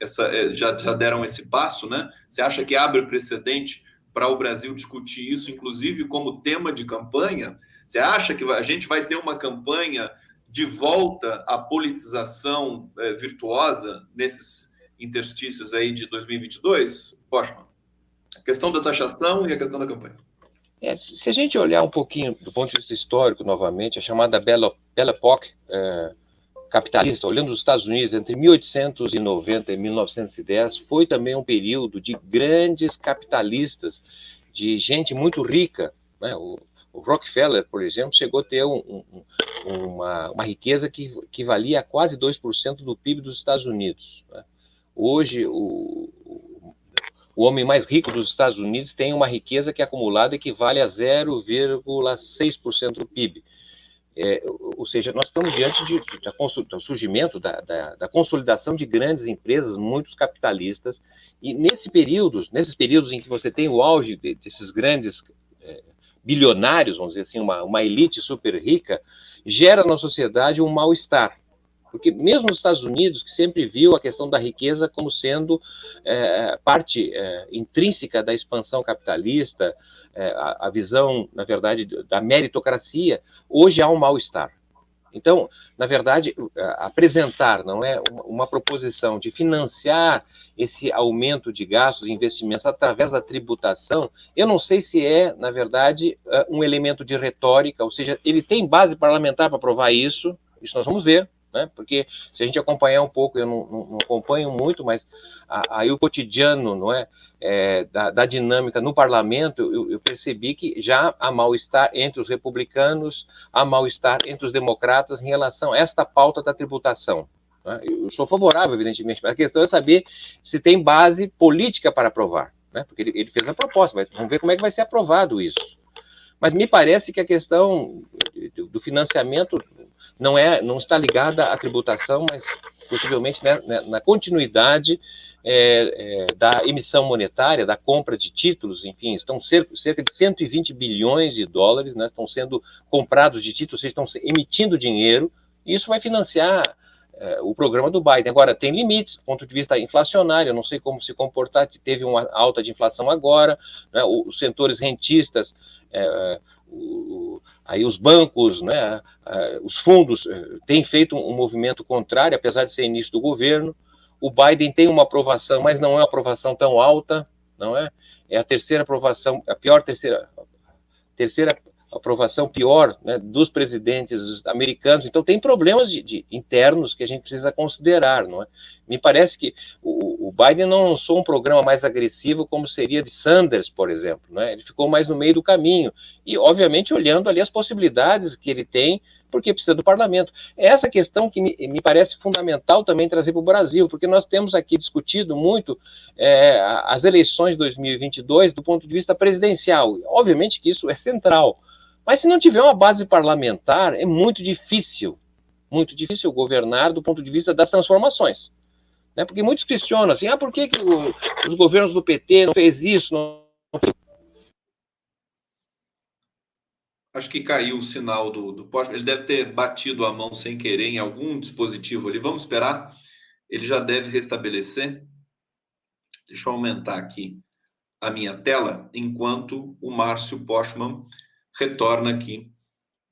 essa, é, já, já deram esse passo, né? Você acha que abre precedente para o Brasil discutir isso, inclusive como tema de campanha? Você acha que a gente vai ter uma campanha de volta à politização é, virtuosa nesses interstícios aí de 2022? Poshman, a questão da taxação e a questão da campanha. É, se a gente olhar um pouquinho do ponto de vista histórico, novamente, a chamada Belle Époque, é, capitalista, olhando os Estados Unidos entre 1890 e 1910, foi também um período de grandes capitalistas, de gente muito rica. Né? O, o Rockefeller, por exemplo, chegou a ter um, um, uma, uma, riqueza que, que valia quase 2% do PIB dos Estados Unidos. Né? Hoje, o, o homem mais rico dos Estados Unidos tem uma riqueza que acumulada equivale a 0,6% do PIB. É, ou seja, nós estamos diante de, de, de do surgimento, da, da, da, consolidação de grandes empresas, muitos capitalistas, e nesse período, nesses períodos em que você tem o auge de, desses grandes é, bilionários, vamos dizer assim, uma, uma elite super rica, gera na sociedade um mal-estar. Porque mesmo nos Estados Unidos, que sempre viu a questão da riqueza como sendo é, parte é, intrínseca da expansão capitalista, é, a, a, visão, na verdade, da meritocracia, hoje há um mal-estar. Então, na verdade, apresentar não é uma proposição de financiar esse aumento de gastos e investimentos através da tributação, eu não sei se é, na verdade, eh, um elemento de retórica, ou seja, ele tem base parlamentar para provar isso, isso nós vamos ver, né? Porque se a gente acompanhar um pouco, eu não, não, não acompanho muito, mas aí o cotidiano, não é, é da, da, dinâmica no parlamento, eu, eu, percebi que já há mal-estar entre os republicanos, há mal-estar entre os democratas em relação a esta pauta da tributação. Né? Eu sou favorável, evidentemente, mas a questão é saber se tem base política para aprovar, né? Porque ele, ele fez a proposta, vamos ver como é que vai ser aprovado isso. Mas me parece que a questão do financiamento não é, não está ligada à tributação, mas possivelmente né, né, na continuidade é, é, da emissão monetária, da compra de títulos, enfim, estão cerca, cerca de 120 bilhões de dólares, né, estão sendo comprados de títulos, estão emitindo dinheiro, e isso vai financiar é, o programa do Biden. Agora, tem limites, do ponto de vista inflacionário, eu não sei como se comportar, teve uma alta de inflação agora, né, os setores rentistas, é, é, o, aí os bancos, né, os fundos eh, têm feito um movimento contrário, apesar de ser início do governo. O Biden tem uma aprovação, mas não é uma aprovação tão alta, não é? É a terceira aprovação, a pior terceira, terceira aprovação pior né, dos presidentes americanos. Então, tem problemas de, de, internos que a gente precisa considerar. Não é? Me parece que o, o, Biden não lançou um programa mais agressivo como seria de Sanders, por exemplo. Né? Ele ficou mais no meio do caminho. E, obviamente, olhando ali as possibilidades que ele tem, porque precisa do parlamento. É essa questão que me, me parece fundamental também trazer para o Brasil, porque nós temos aqui discutido muito é, as eleições de 2022 do ponto de vista presidencial. Obviamente que isso é central mas se não tiver uma base parlamentar, é muito difícil, muito difícil governar do ponto de vista das transformações. Né? Porque muitos questionam assim, ah, por que, que o, os governos do PT não fez isso? Não... Acho que caiu o sinal do, do poste. Ele deve ter batido a mão sem querer em algum dispositivo ali. Vamos esperar. Ele já deve restabelecer. Deixa eu aumentar aqui a minha tela, enquanto o Márcio Postman retorna aqui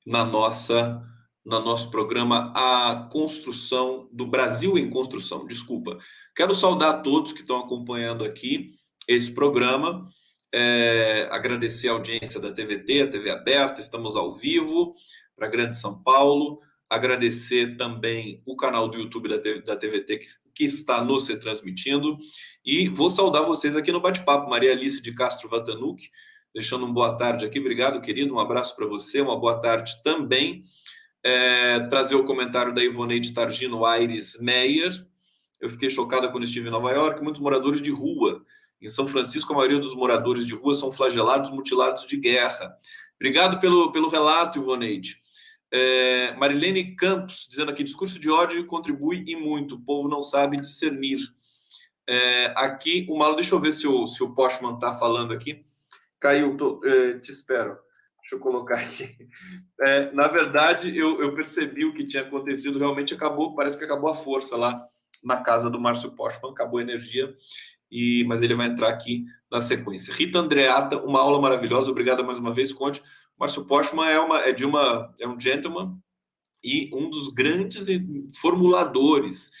na nossa no nosso programa A Construção do Brasil em Construção. Desculpa. Quero saudar a todos que estão acompanhando aqui esse programa. É, agradecer a audiência da TVT, a TV aberta, estamos ao vivo para Grande São Paulo. Agradecer também o canal do YouTube da, da TVT que, que está nos retransmitindo. E vou saudar vocês aqui no bate-papo. Maria Alice de Castro Vatanuc, deixando um boa tarde aqui. Obrigado, querido. Um abraço para você. Uma boa tarde também. É, trazer o comentário da Ivoneide Targino Aires Meyer. Eu fiquei chocada quando estive em Nova York. Muitos moradores de rua. Em São Francisco, a maioria dos moradores de rua são flagelados, mutilados de guerra. Obrigado pelo, pelo relato, Ivoneide. É, Marilene Campos, dizendo aqui: discurso de ódio contribui e muito. O povo não sabe discernir. É, aqui, o Malo, deixa eu ver se o, se o Postman está falando aqui. Caiu, tô, eh, te espero. Deixa eu colocar aqui. É, na verdade, eu, eu, percebi o que tinha acontecido. Realmente acabou, parece que acabou a força lá na casa do Márcio Postman, acabou a energia. E, mas ele vai entrar aqui na sequência. Rita Andreata, uma aula maravilhosa. Obrigada mais uma vez, Conte. Márcio Postman é, uma, é de uma é um gentleman e um dos grandes formuladores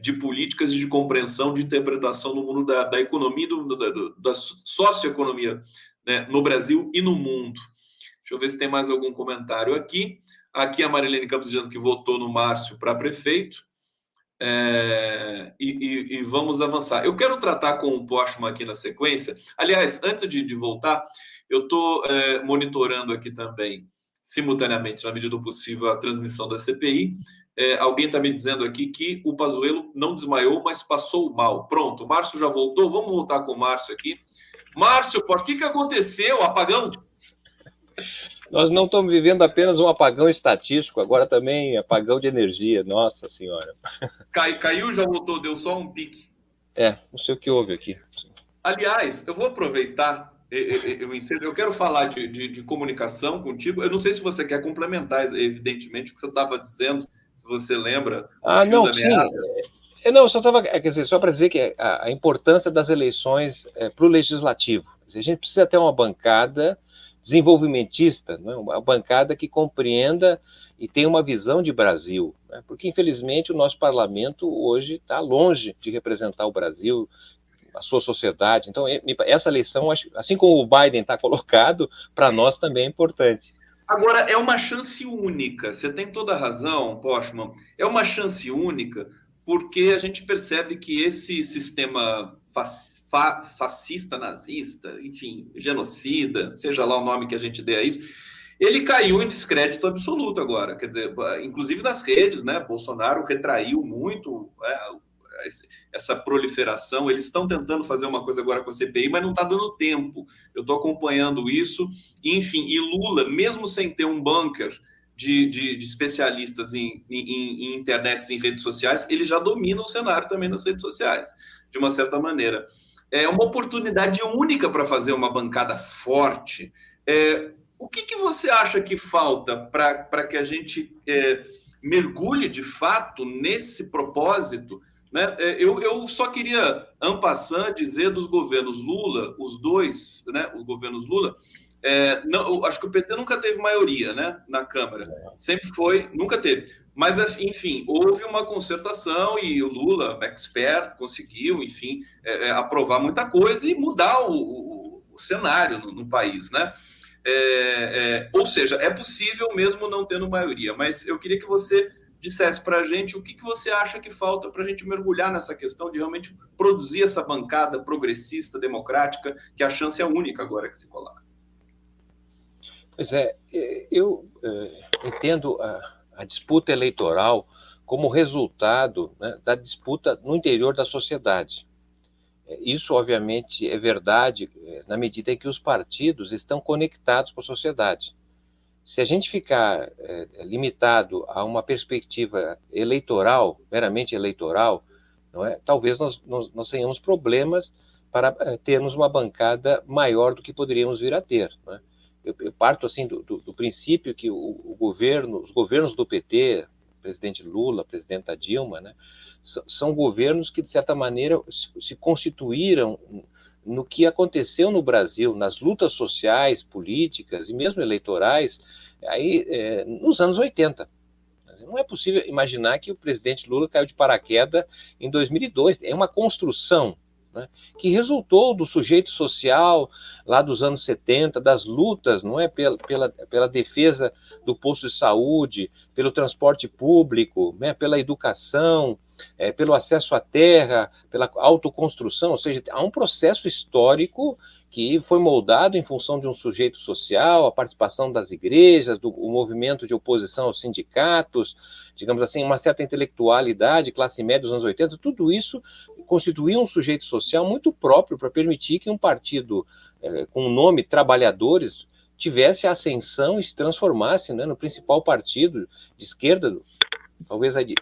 de políticas e de compreensão, de interpretação no mundo da, da economia, do, da, da socioeconomia né, no Brasil e no mundo. Deixa eu ver se tem mais algum comentário aqui. Aqui a Marilene Campos dizendo que votou no Márcio para prefeito. É, e, e, e, vamos avançar. Eu quero tratar com o Postman aqui na sequência. Aliás, antes de, de voltar, eu estou é, monitorando aqui também, simultaneamente, na medida do possível, a transmissão da CPI. É, alguém está me dizendo aqui que o Pazuello não desmaiou, mas passou mal. Pronto, o Márcio já voltou. Vamos voltar com o Márcio aqui. Márcio, por que, que aconteceu? Apagão? Nós não estamos vivendo apenas um apagão estatístico, agora também apagão de energia. Nossa Senhora. Cai, caiu, já voltou, deu só um pique. É, não sei o que houve aqui. Aliás, eu vou aproveitar, eu, eu, eu quero falar de, de, de, comunicação contigo. Eu não sei se você quer complementar, evidentemente, o que você estava dizendo, se você lembra. Ah, não, sim. É, não, só estava, é, quer dizer, só para dizer que a, a, importância das eleições é, para o legislativo. Dizer, a gente precisa ter uma bancada desenvolvimentista, né, uma bancada que compreenda e tem uma visão de Brasil, né? porque infelizmente o nosso parlamento hoje está longe de representar o Brasil, a sua sociedade. Então, essa eleição, assim como o Biden está colocado, para nós também é importante. Agora, é uma chance única, você tem toda a razão, Postman, é uma chance única porque a gente percebe que esse sistema fascista, nazista, enfim, genocida, seja lá o nome que a gente dê a isso, ele caiu em descrédito absoluto agora. Quer dizer, inclusive nas redes, né? Bolsonaro retraiu muito é, essa proliferação. Eles estão tentando fazer uma coisa agora com a CPI, mas não está dando tempo. Eu estou acompanhando isso. Enfim, e Lula, mesmo sem ter um bunker de, de, de especialistas em, em, em internet, em redes sociais, ele já domina o cenário também nas redes sociais, de uma certa maneira. É uma oportunidade única para fazer uma bancada forte. É, o que, que você acha que falta para que a gente é, mergulhe de fato nesse propósito né? É, eu, eu só queria, ampassando, dizer dos governos Lula, os dois, né, os governos Lula, é, não, acho que o PT nunca teve maioria né, na Câmara, sempre foi, nunca teve. Mas, enfim, houve uma concertação e o Lula, expert, conseguiu, enfim, é, é, aprovar muita coisa e mudar o, o, o cenário no, no, país, né? É, é, ou seja, é possível mesmo não tendo maioria, mas eu queria que você dissesse para a gente o que, que você acha que falta para a gente mergulhar nessa questão de realmente produzir essa bancada progressista, democrática, que a chance é única agora que se coloca. Pois é, eu é, entendo a, a, disputa eleitoral como resultado né, da disputa no interior da sociedade. É, isso, obviamente, é verdade é, na medida em que os partidos estão conectados com a sociedade. Se a gente ficar é, limitado a uma perspectiva eleitoral, meramente eleitoral, não é? talvez nós, nós, nós tenhamos problemas para é, termos uma bancada maior do que poderíamos vir a ter. Eu, eu, parto assim do, do, do princípio que o, o, governo, os governos do PT, presidente Lula, presidenta Dilma, né, são, são governos que de certa maneira se, se constituíram no que aconteceu no Brasil, nas lutas sociais, políticas e mesmo eleitorais, aí é, nos anos 80. Não é possível imaginar que o presidente Lula caiu de paraquedas em 2002. É uma construção né, que resultou do sujeito social lá dos anos 70, das lutas, não é pela, pela, pela defesa do posto de saúde, pelo transporte público, né, pela educação, é, pelo acesso à terra, pela autoconstrução, ou seja, há um processo histórico que foi moldado em função de um sujeito social, a participação das igrejas, do movimento de oposição aos sindicatos, digamos assim, uma certa intelectualidade, classe média dos anos 80, tudo isso constituía um sujeito social muito próprio para permitir que um partido é, com o nome Trabalhadores tivesse a ascensão e se transformasse né, no principal partido de esquerda talvez de,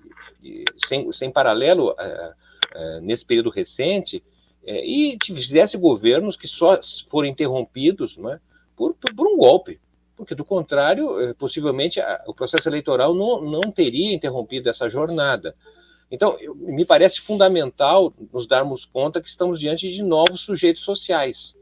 de, sem, sem paralelo é, é, nesse período recente, é, e fizesse governos que só foram interrompidos né, por, por, um golpe, porque do contrário, é, possivelmente o processo eleitoral não, não teria interrompido essa jornada. Então, eu, me parece fundamental nos darmos conta que estamos diante de novos sujeitos sociais.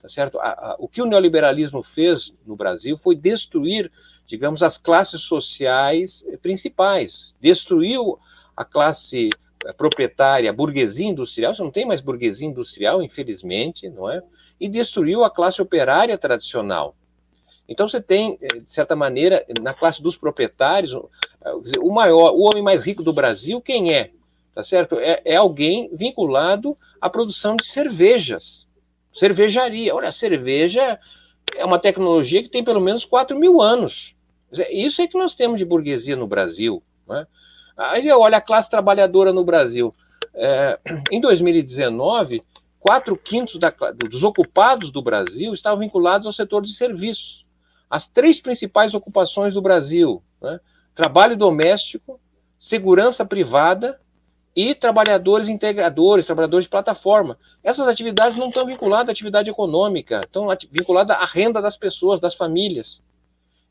Tá certo? A, a, o que o neoliberalismo fez no Brasil foi destruir digamos, as classes sociais principais. Destruiu a classe eh, proprietária, a burguesia industrial, você não tem mais burguesia industrial, infelizmente, não é? E destruiu a classe operária tradicional. Então você tem, eh, de certa maneira, na classe dos proprietários, o maior, o homem mais rico do Brasil, quem é? Tá certo? É, é alguém vinculado à produção de cervejas, cervejaria. Olha, a cerveja é uma tecnologia que tem pelo menos 4 mil anos. Isso é que nós temos de burguesia no Brasil. Né? Aí olha a classe trabalhadora no Brasil. É, em 2019, quatro quintos da, dos ocupados do Brasil estavam vinculados ao setor de serviços. As três principais ocupações do Brasil: né? Trabalho doméstico, segurança privada e trabalhadores integradores, trabalhadores de plataforma. Essas atividades não estão vinculadas à atividade econômica, estão vinculadas à renda das pessoas, das famílias.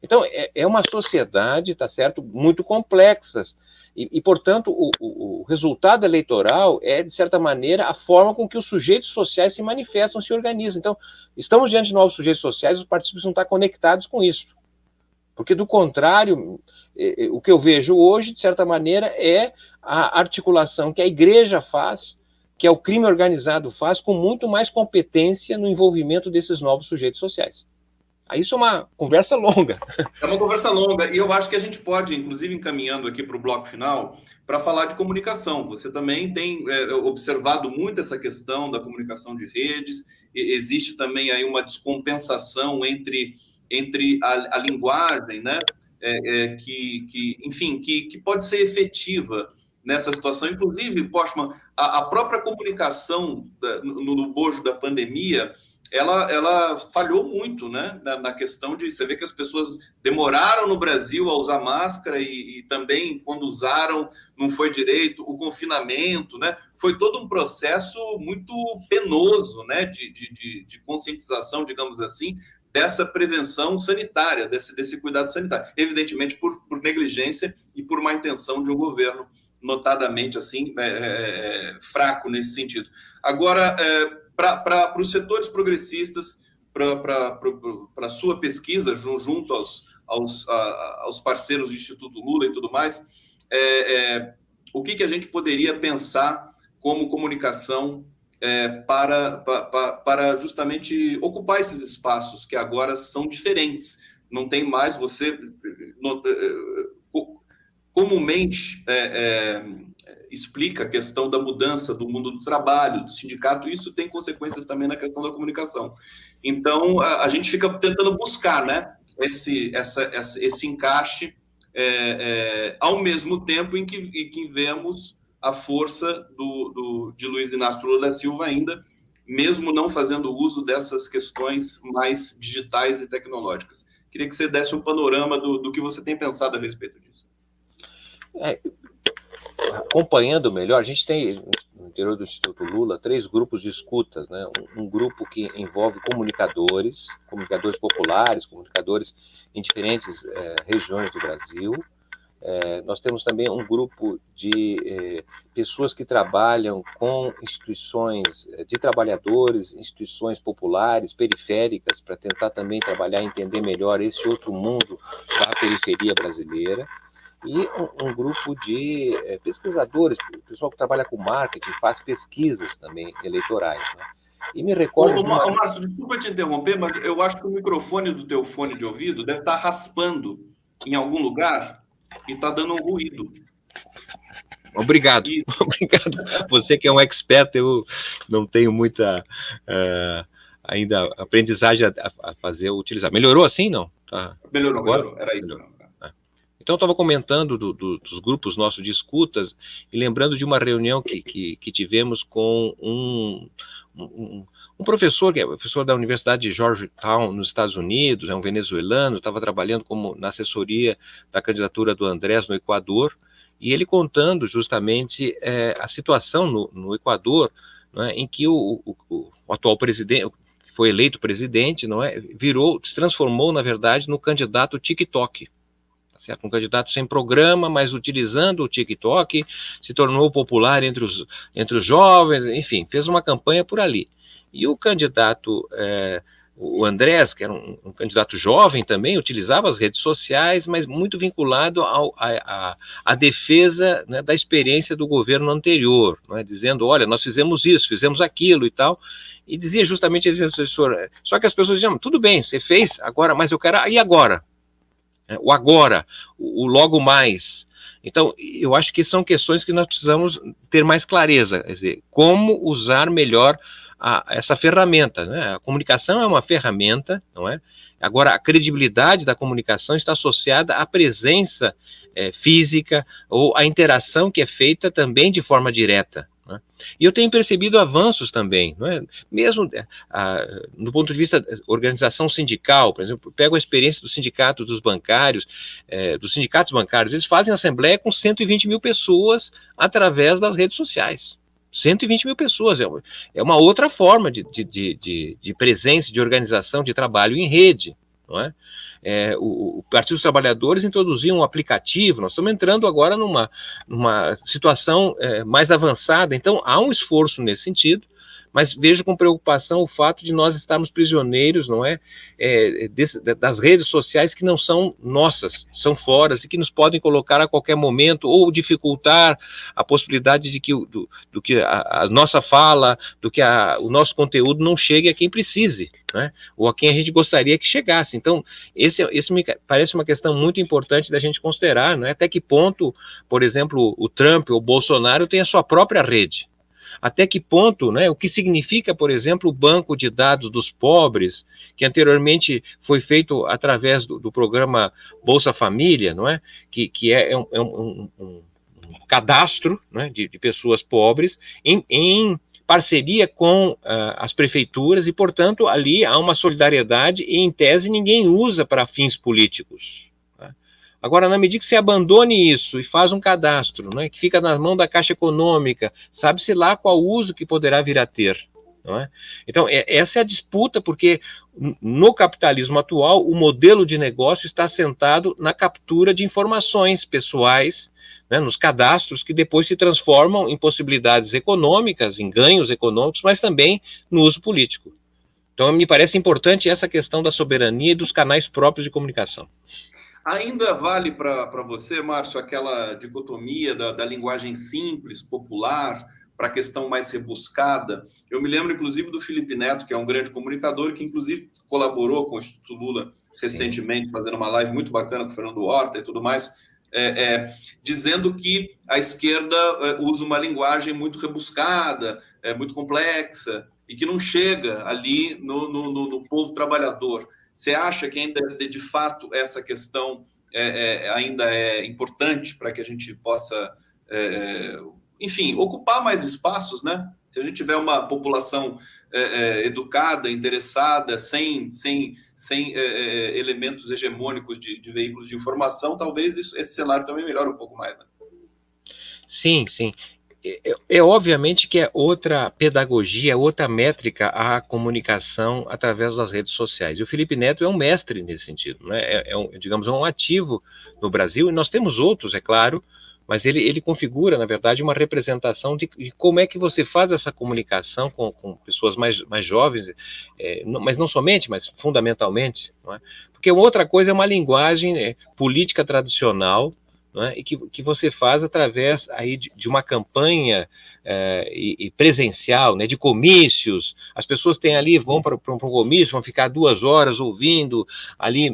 Então, é, é uma sociedade, tá certo, muito complexas. E, e portanto, o, o, o, resultado eleitoral é, de certa maneira, a forma com que os sujeitos sociais se manifestam, se organizam. Então, estamos diante de novos sujeitos sociais, os partidos precisam estar conectados com isso. Porque, do contrário, o que eu vejo hoje, de certa maneira, é a articulação que a igreja faz, que é o crime organizado faz, com muito mais competência no envolvimento desses novos sujeitos sociais. Isso é uma conversa longa. É uma conversa longa, e eu acho que a gente pode, inclusive encaminhando aqui para o bloco final, para falar de comunicação. Você também tem é, observado muito essa questão da comunicação de redes, e existe também aí uma descompensação entre, entre a, a linguagem, né? É, é, que, que, enfim, que, que pode ser efetiva nessa situação. Inclusive, Postman, a, a própria comunicação da, no, no bojo da pandemia ela, ela falhou muito né, na, na, questão de você ver que as pessoas demoraram no Brasil a usar máscara e, e, também quando usaram não foi direito, o confinamento, né? Foi todo um processo muito penoso né, de, de, de, de conscientização, digamos assim, dessa prevenção sanitária, desse, desse cuidado sanitário. Evidentemente, por, por negligência e por má intenção de um governo notadamente assim é, é, é fraco nesse sentido. Agora, é, para os setores progressistas, para a sua pesquisa, junto aos, aos, a, aos parceiros do Instituto Lula e tudo mais, é, é, o que, que a gente poderia pensar como comunicação é, para, para, para justamente ocupar esses espaços que agora são diferentes. Não tem mais você. No, é, comumente é, é, explica a questão da mudança do mundo do trabalho, do sindicato, isso tem consequências também na questão da comunicação. Então, a, a gente fica tentando buscar né, esse, essa esse encaixe é, é, ao mesmo tempo em que, em que vemos a força do, do, de Luiz Inácio Lula da Silva ainda, mesmo não fazendo uso dessas questões mais digitais e tecnológicas. Queria que você desse um panorama do, do que você tem pensado a respeito disso. É, acompanhando melhor, a gente tem no interior do Instituto Lula três grupos de escutas, né? Um, um, grupo que envolve comunicadores, comunicadores populares, comunicadores em diferentes é, regiões do Brasil. É, nós temos também um grupo de é, pessoas que trabalham com instituições é, de trabalhadores, instituições populares, periféricas, para tentar também trabalhar e entender melhor esse outro mundo da periferia brasileira e um, um grupo de é, pesquisadores, pessoal que trabalha com marketing, faz pesquisas também eleitorais. Né? E me recordo. Ô, uma... Márcio, desculpa te interromper, mas eu acho que o microfone do teu fone de ouvido deve estar raspando em algum lugar e está dando um ruído. Obrigado, Isso. obrigado. Você que é um expert, eu não tenho muita uh, ainda aprendizagem a, a, fazer, utilizar. Melhorou assim, não? Tá. Melhorou, Agora? melhorou. Era isso. Melhorou. Então, eu estava comentando do, do, dos grupos nossos de escutas e lembrando de uma reunião que, que, que tivemos com um, um, um, professor, que é professor da Universidade de Georgetown, nos Estados Unidos, é um venezuelano, estava trabalhando como na assessoria da candidatura do Andrés no Equador, e ele contando justamente é, a situação no, no Equador, né, em que o, o, o, atual presidente, foi eleito presidente, não é, virou, se transformou, na verdade, no candidato TikTok certo? Um candidato sem programa, mas utilizando o TikTok, se tornou popular entre os, entre os jovens, enfim, fez uma campanha por ali. E o candidato, é, o Andrés, que era um, um, candidato jovem também, utilizava as redes sociais, mas muito vinculado a defesa né, da experiência do governo anterior, é? dizendo, olha, nós fizemos isso, fizemos aquilo e tal, e dizia justamente esse só que as pessoas diziam, tudo bem, você fez, agora, mas eu quero, e agora? Né? o agora, o, logo mais. Então, eu acho que são questões que nós precisamos ter mais clareza, quer dizer, como usar melhor a, essa ferramenta. Né? A comunicação é uma ferramenta, não é? Agora, a credibilidade da comunicação está associada à presença é, física ou à interação que é feita também de forma direta. Né? E eu tenho percebido avanços também, não é? mesmo é, a, do ponto de vista da organização sindical, por exemplo, pego a experiência do sindicato dos bancários, é, dos sindicatos bancários, eles fazem assembleia com 120 mil pessoas através das redes sociais. 120 mil pessoas, é uma, é outra forma de, de, de, de presença, de organização, de trabalho em rede, não é? é, o, o, Partido dos Trabalhadores introduziu um aplicativo, nós estamos entrando agora numa, numa situação é, mais avançada, então há um esforço nesse sentido, mas vejo com preocupação o fato de nós estarmos prisioneiros, não é, é desse, das redes sociais que não são nossas, são fora e que nos podem colocar a qualquer momento ou dificultar a possibilidade de que, do, do que a, a, nossa fala, do que a, o nosso conteúdo não chegue a quem precise, né, ou a quem a gente gostaria que chegasse. Então, esse, esse me parece uma questão muito importante da gente considerar, não é? até que ponto, por exemplo, o Trump ou o Bolsonaro tem a sua própria rede, até que ponto, né, o que significa, por exemplo, o banco de dados dos pobres, que anteriormente foi feito através do, do programa Bolsa Família, não é? Que, que é, é, um, é um, um, um, cadastro né, de, de pessoas pobres em, em parceria com uh, as prefeituras e, portanto, ali há uma solidariedade e, em tese, ninguém usa para fins políticos. Agora, na medida que você abandone isso e faz um cadastro, né, que fica nas mãos da Caixa Econômica, sabe-se lá qual uso que poderá vir a ter. É? Então, é, essa é a disputa, porque no capitalismo atual, o modelo de negócio está assentado na captura de informações pessoais, né, nos cadastros, que depois se transformam em possibilidades econômicas, em ganhos econômicos, mas também no uso político. Então, me parece importante essa questão da soberania e dos canais próprios de comunicação. Ainda vale para você, Márcio, aquela dicotomia da, da linguagem simples, popular, para a questão mais rebuscada. Eu me lembro, inclusive, do Felipe Neto, que é um grande comunicador, que inclusive colaborou com o Instituto Lula recentemente, Sim. fazendo uma live muito bacana com o Fernando Horta e tudo mais, é, é, dizendo que a esquerda é, usa uma linguagem muito rebuscada, é, muito complexa, e que não chega ali no, no, no, no povo trabalhador. Você acha que ainda, de fato, essa questão é, é, ainda é importante para que a gente possa, é, enfim, ocupar mais espaços, né? Se a gente tiver uma população é, é, educada, interessada, sem, sem, sem é, elementos hegemônicos de, de, veículos de informação, talvez isso, esse cenário também melhore um pouco mais. Né? Sim, sim. É, é, obviamente que é outra pedagogia, outra métrica a comunicação através das redes sociais. E o Felipe Neto é um mestre nesse sentido, né? é, é um, digamos, um ativo no Brasil, e nós temos outros, é claro, mas ele, ele configura, na verdade, uma representação de, de como é que você faz essa comunicação com, com pessoas mais, mais jovens, é, não, mas não somente, mas fundamentalmente, é? porque outra coisa é uma linguagem é, política tradicional, é? e que, que você faz através aí de, de uma campanha é, e, e, presencial, né, de comícios. As pessoas têm ali, vão para, para um comício, vão ficar duas horas ouvindo ali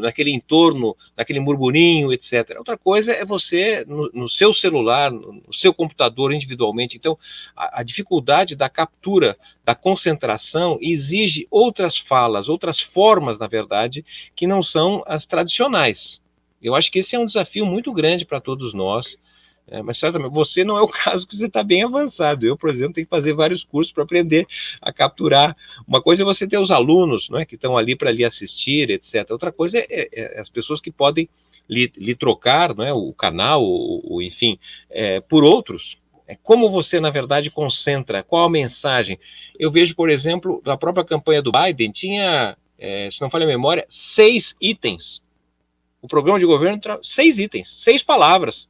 naquele entorno, naquele murmurinho, etc. Outra coisa é você, no, no seu celular, no seu computador individualmente. Então, a, a dificuldade da captura, da concentração, exige outras falas, outras formas, na verdade, que não são as tradicionais. Eu acho que esse é um desafio muito grande para todos nós. É, mas certamente você não é o caso que você está bem avançado. Eu, por exemplo, tenho que fazer vários cursos para aprender a capturar. Uma coisa é você ter os alunos não é, que estão ali para lhe assistir, etc. Outra coisa é, é, é, as pessoas que podem lhe, lhe trocar é, o canal, o, o enfim, é, por outros. É como você, na verdade, concentra, qual a mensagem. Eu vejo, por exemplo, na própria campanha do Biden, tinha, é, se não falha a memória, seis itens o programa de governo seis itens, seis palavras.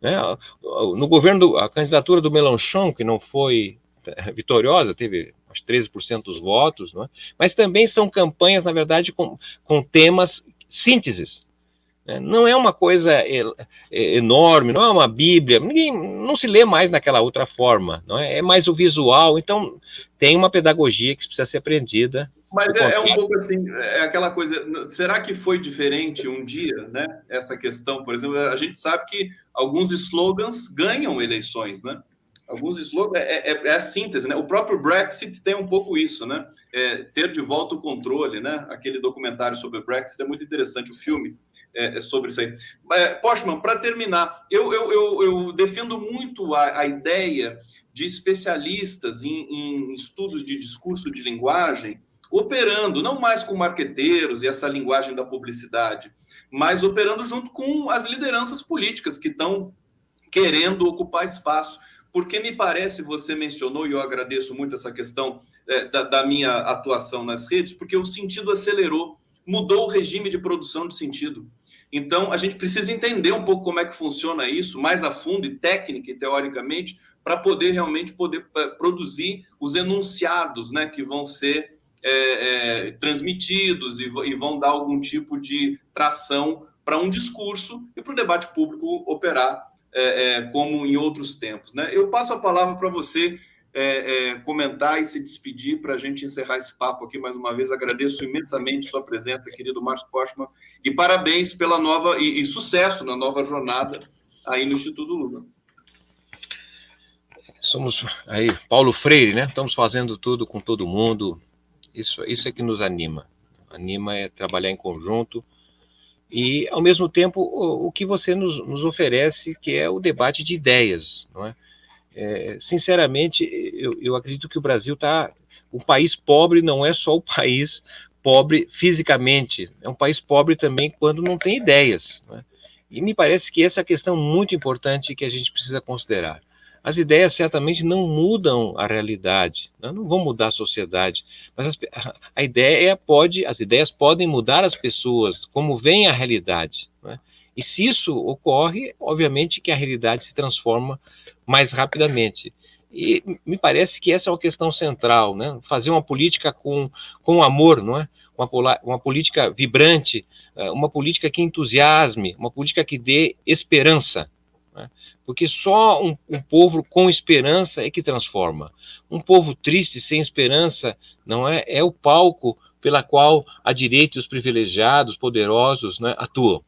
Né? No governo, a candidatura do Melanchon, que não foi eh, vitoriosa, teve acho 13% dos votos, é? mas também são campanhas, na verdade, com, com temas sínteses. Né? Não é uma coisa enorme, não é uma Bíblia, ninguém, não se lê mais naquela outra forma, não é? é mais o visual, então tem uma pedagogia que precisa ser aprendida mas é, é, um pouco assim, é aquela coisa. Será que foi diferente um dia, né? Essa questão, por exemplo, a gente sabe que alguns slogans ganham eleições, né? Alguns slogans é, é, é a síntese, né? O próprio Brexit tem um pouco isso, né? É, ter de volta o controle, né? Aquele documentário sobre o Brexit é muito interessante, o filme é, é sobre isso aí. Mas, Postman, para terminar, eu, eu, eu, eu, defendo muito a, a ideia de especialistas em, em estudos de discurso de linguagem operando não mais com marqueteiros e essa linguagem da publicidade, mas operando junto com as lideranças políticas que estão querendo ocupar espaço. Porque me parece, você mencionou, e eu agradeço muito essa questão é, da, da minha atuação nas redes, porque o sentido acelerou mudou o regime de produção de sentido. Então, a gente precisa entender um pouco como é que funciona isso, mais a fundo e técnica e teoricamente, para poder realmente poder eh, produzir os enunciados né, que vão ser é, é, transmitidos e, e, vão dar algum tipo de tração para um discurso e para o debate público operar é, como em outros tempos. Né? Eu passo a palavra para você é, é, comentar e se despedir para a gente encerrar esse papo aqui mais uma vez. Agradeço imensamente sua presença, querido Márcio Postman, e parabéns pela nova e, e, sucesso na nova jornada aí no Instituto Lula. Somos aí, Paulo Freire, né? Estamos fazendo tudo com todo mundo. Isso, isso é que nos anima. Anima é trabalhar em conjunto e, ao mesmo tempo, o, o que você nos, nos oferece, que é o debate de ideias, não é? É, sinceramente, eu, eu, acredito que o Brasil está. Um país pobre não é só o país pobre fisicamente, é um país pobre também quando não tem ideias. Né? E me parece que essa é a questão muito importante que a gente precisa considerar. As ideias certamente não mudam a realidade, né? não vão mudar a sociedade, mas as, a ideia pode, as ideias podem mudar as pessoas, como vem a realidade. Né? E se isso ocorre, obviamente que a realidade se transforma mais rapidamente. E me parece que essa é uma questão central, né? Fazer uma política com, com amor, não é? Uma, uma política vibrante, eh, uma política que entusiasme, uma política que dê esperança. Né? Porque só um, um povo com esperança é que transforma. Um povo triste, sem esperança, não é? É o palco pela qual a direita e os privilegiados, poderosos, né, atuam.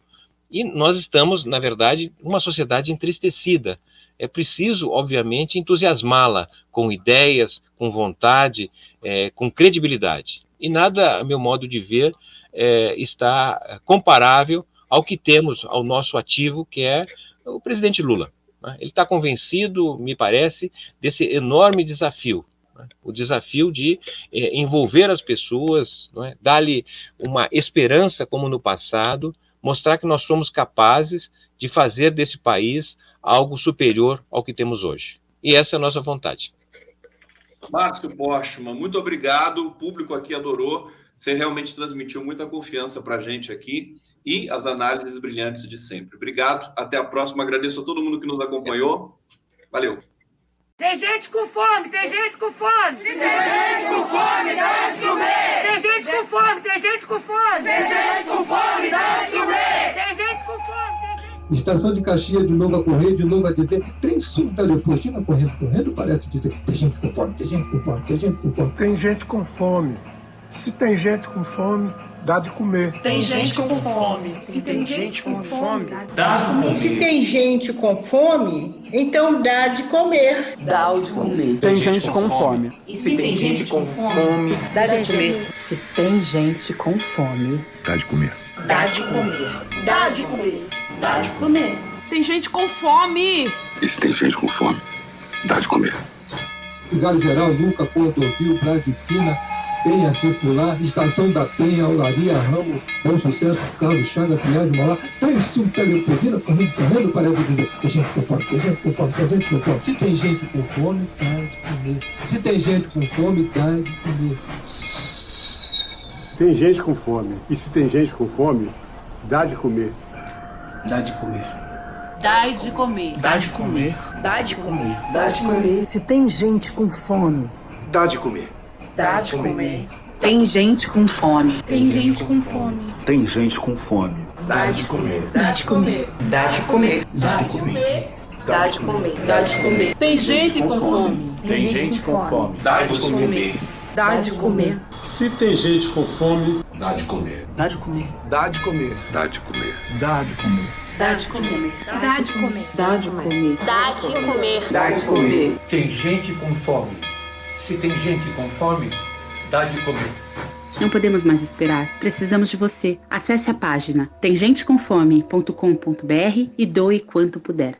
E nós estamos, na verdade, uma sociedade entristecida. É preciso, obviamente, entusiasmá-la com ideias, com vontade, é, com credibilidade. E nada, a meu modo de ver, é, está comparável ao que temos ao nosso ativo, que é o presidente Lula. Né? Ele está convencido, me parece, desse enorme desafio. Né? O desafio de é, envolver as pessoas, é? dar-lhe uma esperança, como no passado, mostrar que nós somos capazes de fazer desse país algo superior ao que temos hoje. E essa é a nossa vontade. Márcio Postman, muito obrigado. O público aqui adorou. Você realmente transmitiu muita confiança para a gente aqui e as análises brilhantes de sempre. Obrigado. Até a próxima. Agradeço a todo mundo que nos acompanhou. Valeu. Tem gente com fome, tem gente com fome. tem gente com fome, dá de comer. Tem gente com fome, tem gente com fome. Tem gente com fome, dá de comer. Tem gente com fome. Estação de Caxias de novo a correr, de novo a dizer, trem sul da Leopoldina correndo, correndo, parece dizer, tem gente com fome, tem gente com fome, tem gente com fome. Tem gente com fome. Se tem gente com fome, dá de comer. Tem gente com fome. Se tem gente com fome, dá de comer. Se tem gente com fome, então dá de comer. Dá de comer. Tem gente com fome. E se tem gente com fome, dá de comer. Se tem gente com fome, dá de comer. Dá de comer. Dá de comer. Dá de comer. Tem gente com fome. E se tem gente com fome, dá de comer. Vigário Geral, Luca, Cordovil, Pina. Penha Circular, Estação da Penha, Olaria, Ramo, Bom Sucesso, Carlos Chaga, Pinhais, Malá, Três Sul, Telepodina, correndo, correndo, parece dizer, tem gente com fome, tem gente com fome, tem gente com fome. Se tem gente com fome, dá de comer. Se tem gente com fome, dá de comer. Tem gente com fome. E se tem gente com fome, dá de comer. Dá de comer. Dá de comer. Dá de comer. Dá de comer. Dá de comer. Se tem gente com fome, dá de comer. Dá de comer. Tem gente com fome. Tem gente com fome. Tem gente com fome. Dá de comer. Dá de comer. Dá de comer. Dá de comer. Dá de comer. Dá de comer. Tem gente com fome. Tem gente com fome. Dá de comer. Dá de comer. Se tem gente com fome, dá de comer. Dá de comer. Dá de comer. Dá de comer. Dá de comer. Dá de comer. Dá de comer. Dá de comer. Dá de comer. Dá de comer. Tem gente com fome. Se tem gente com fome, dá de comer. Não podemos mais esperar. Precisamos de você. Acesse a página temgentecomfome.com.br e doe quanto puder.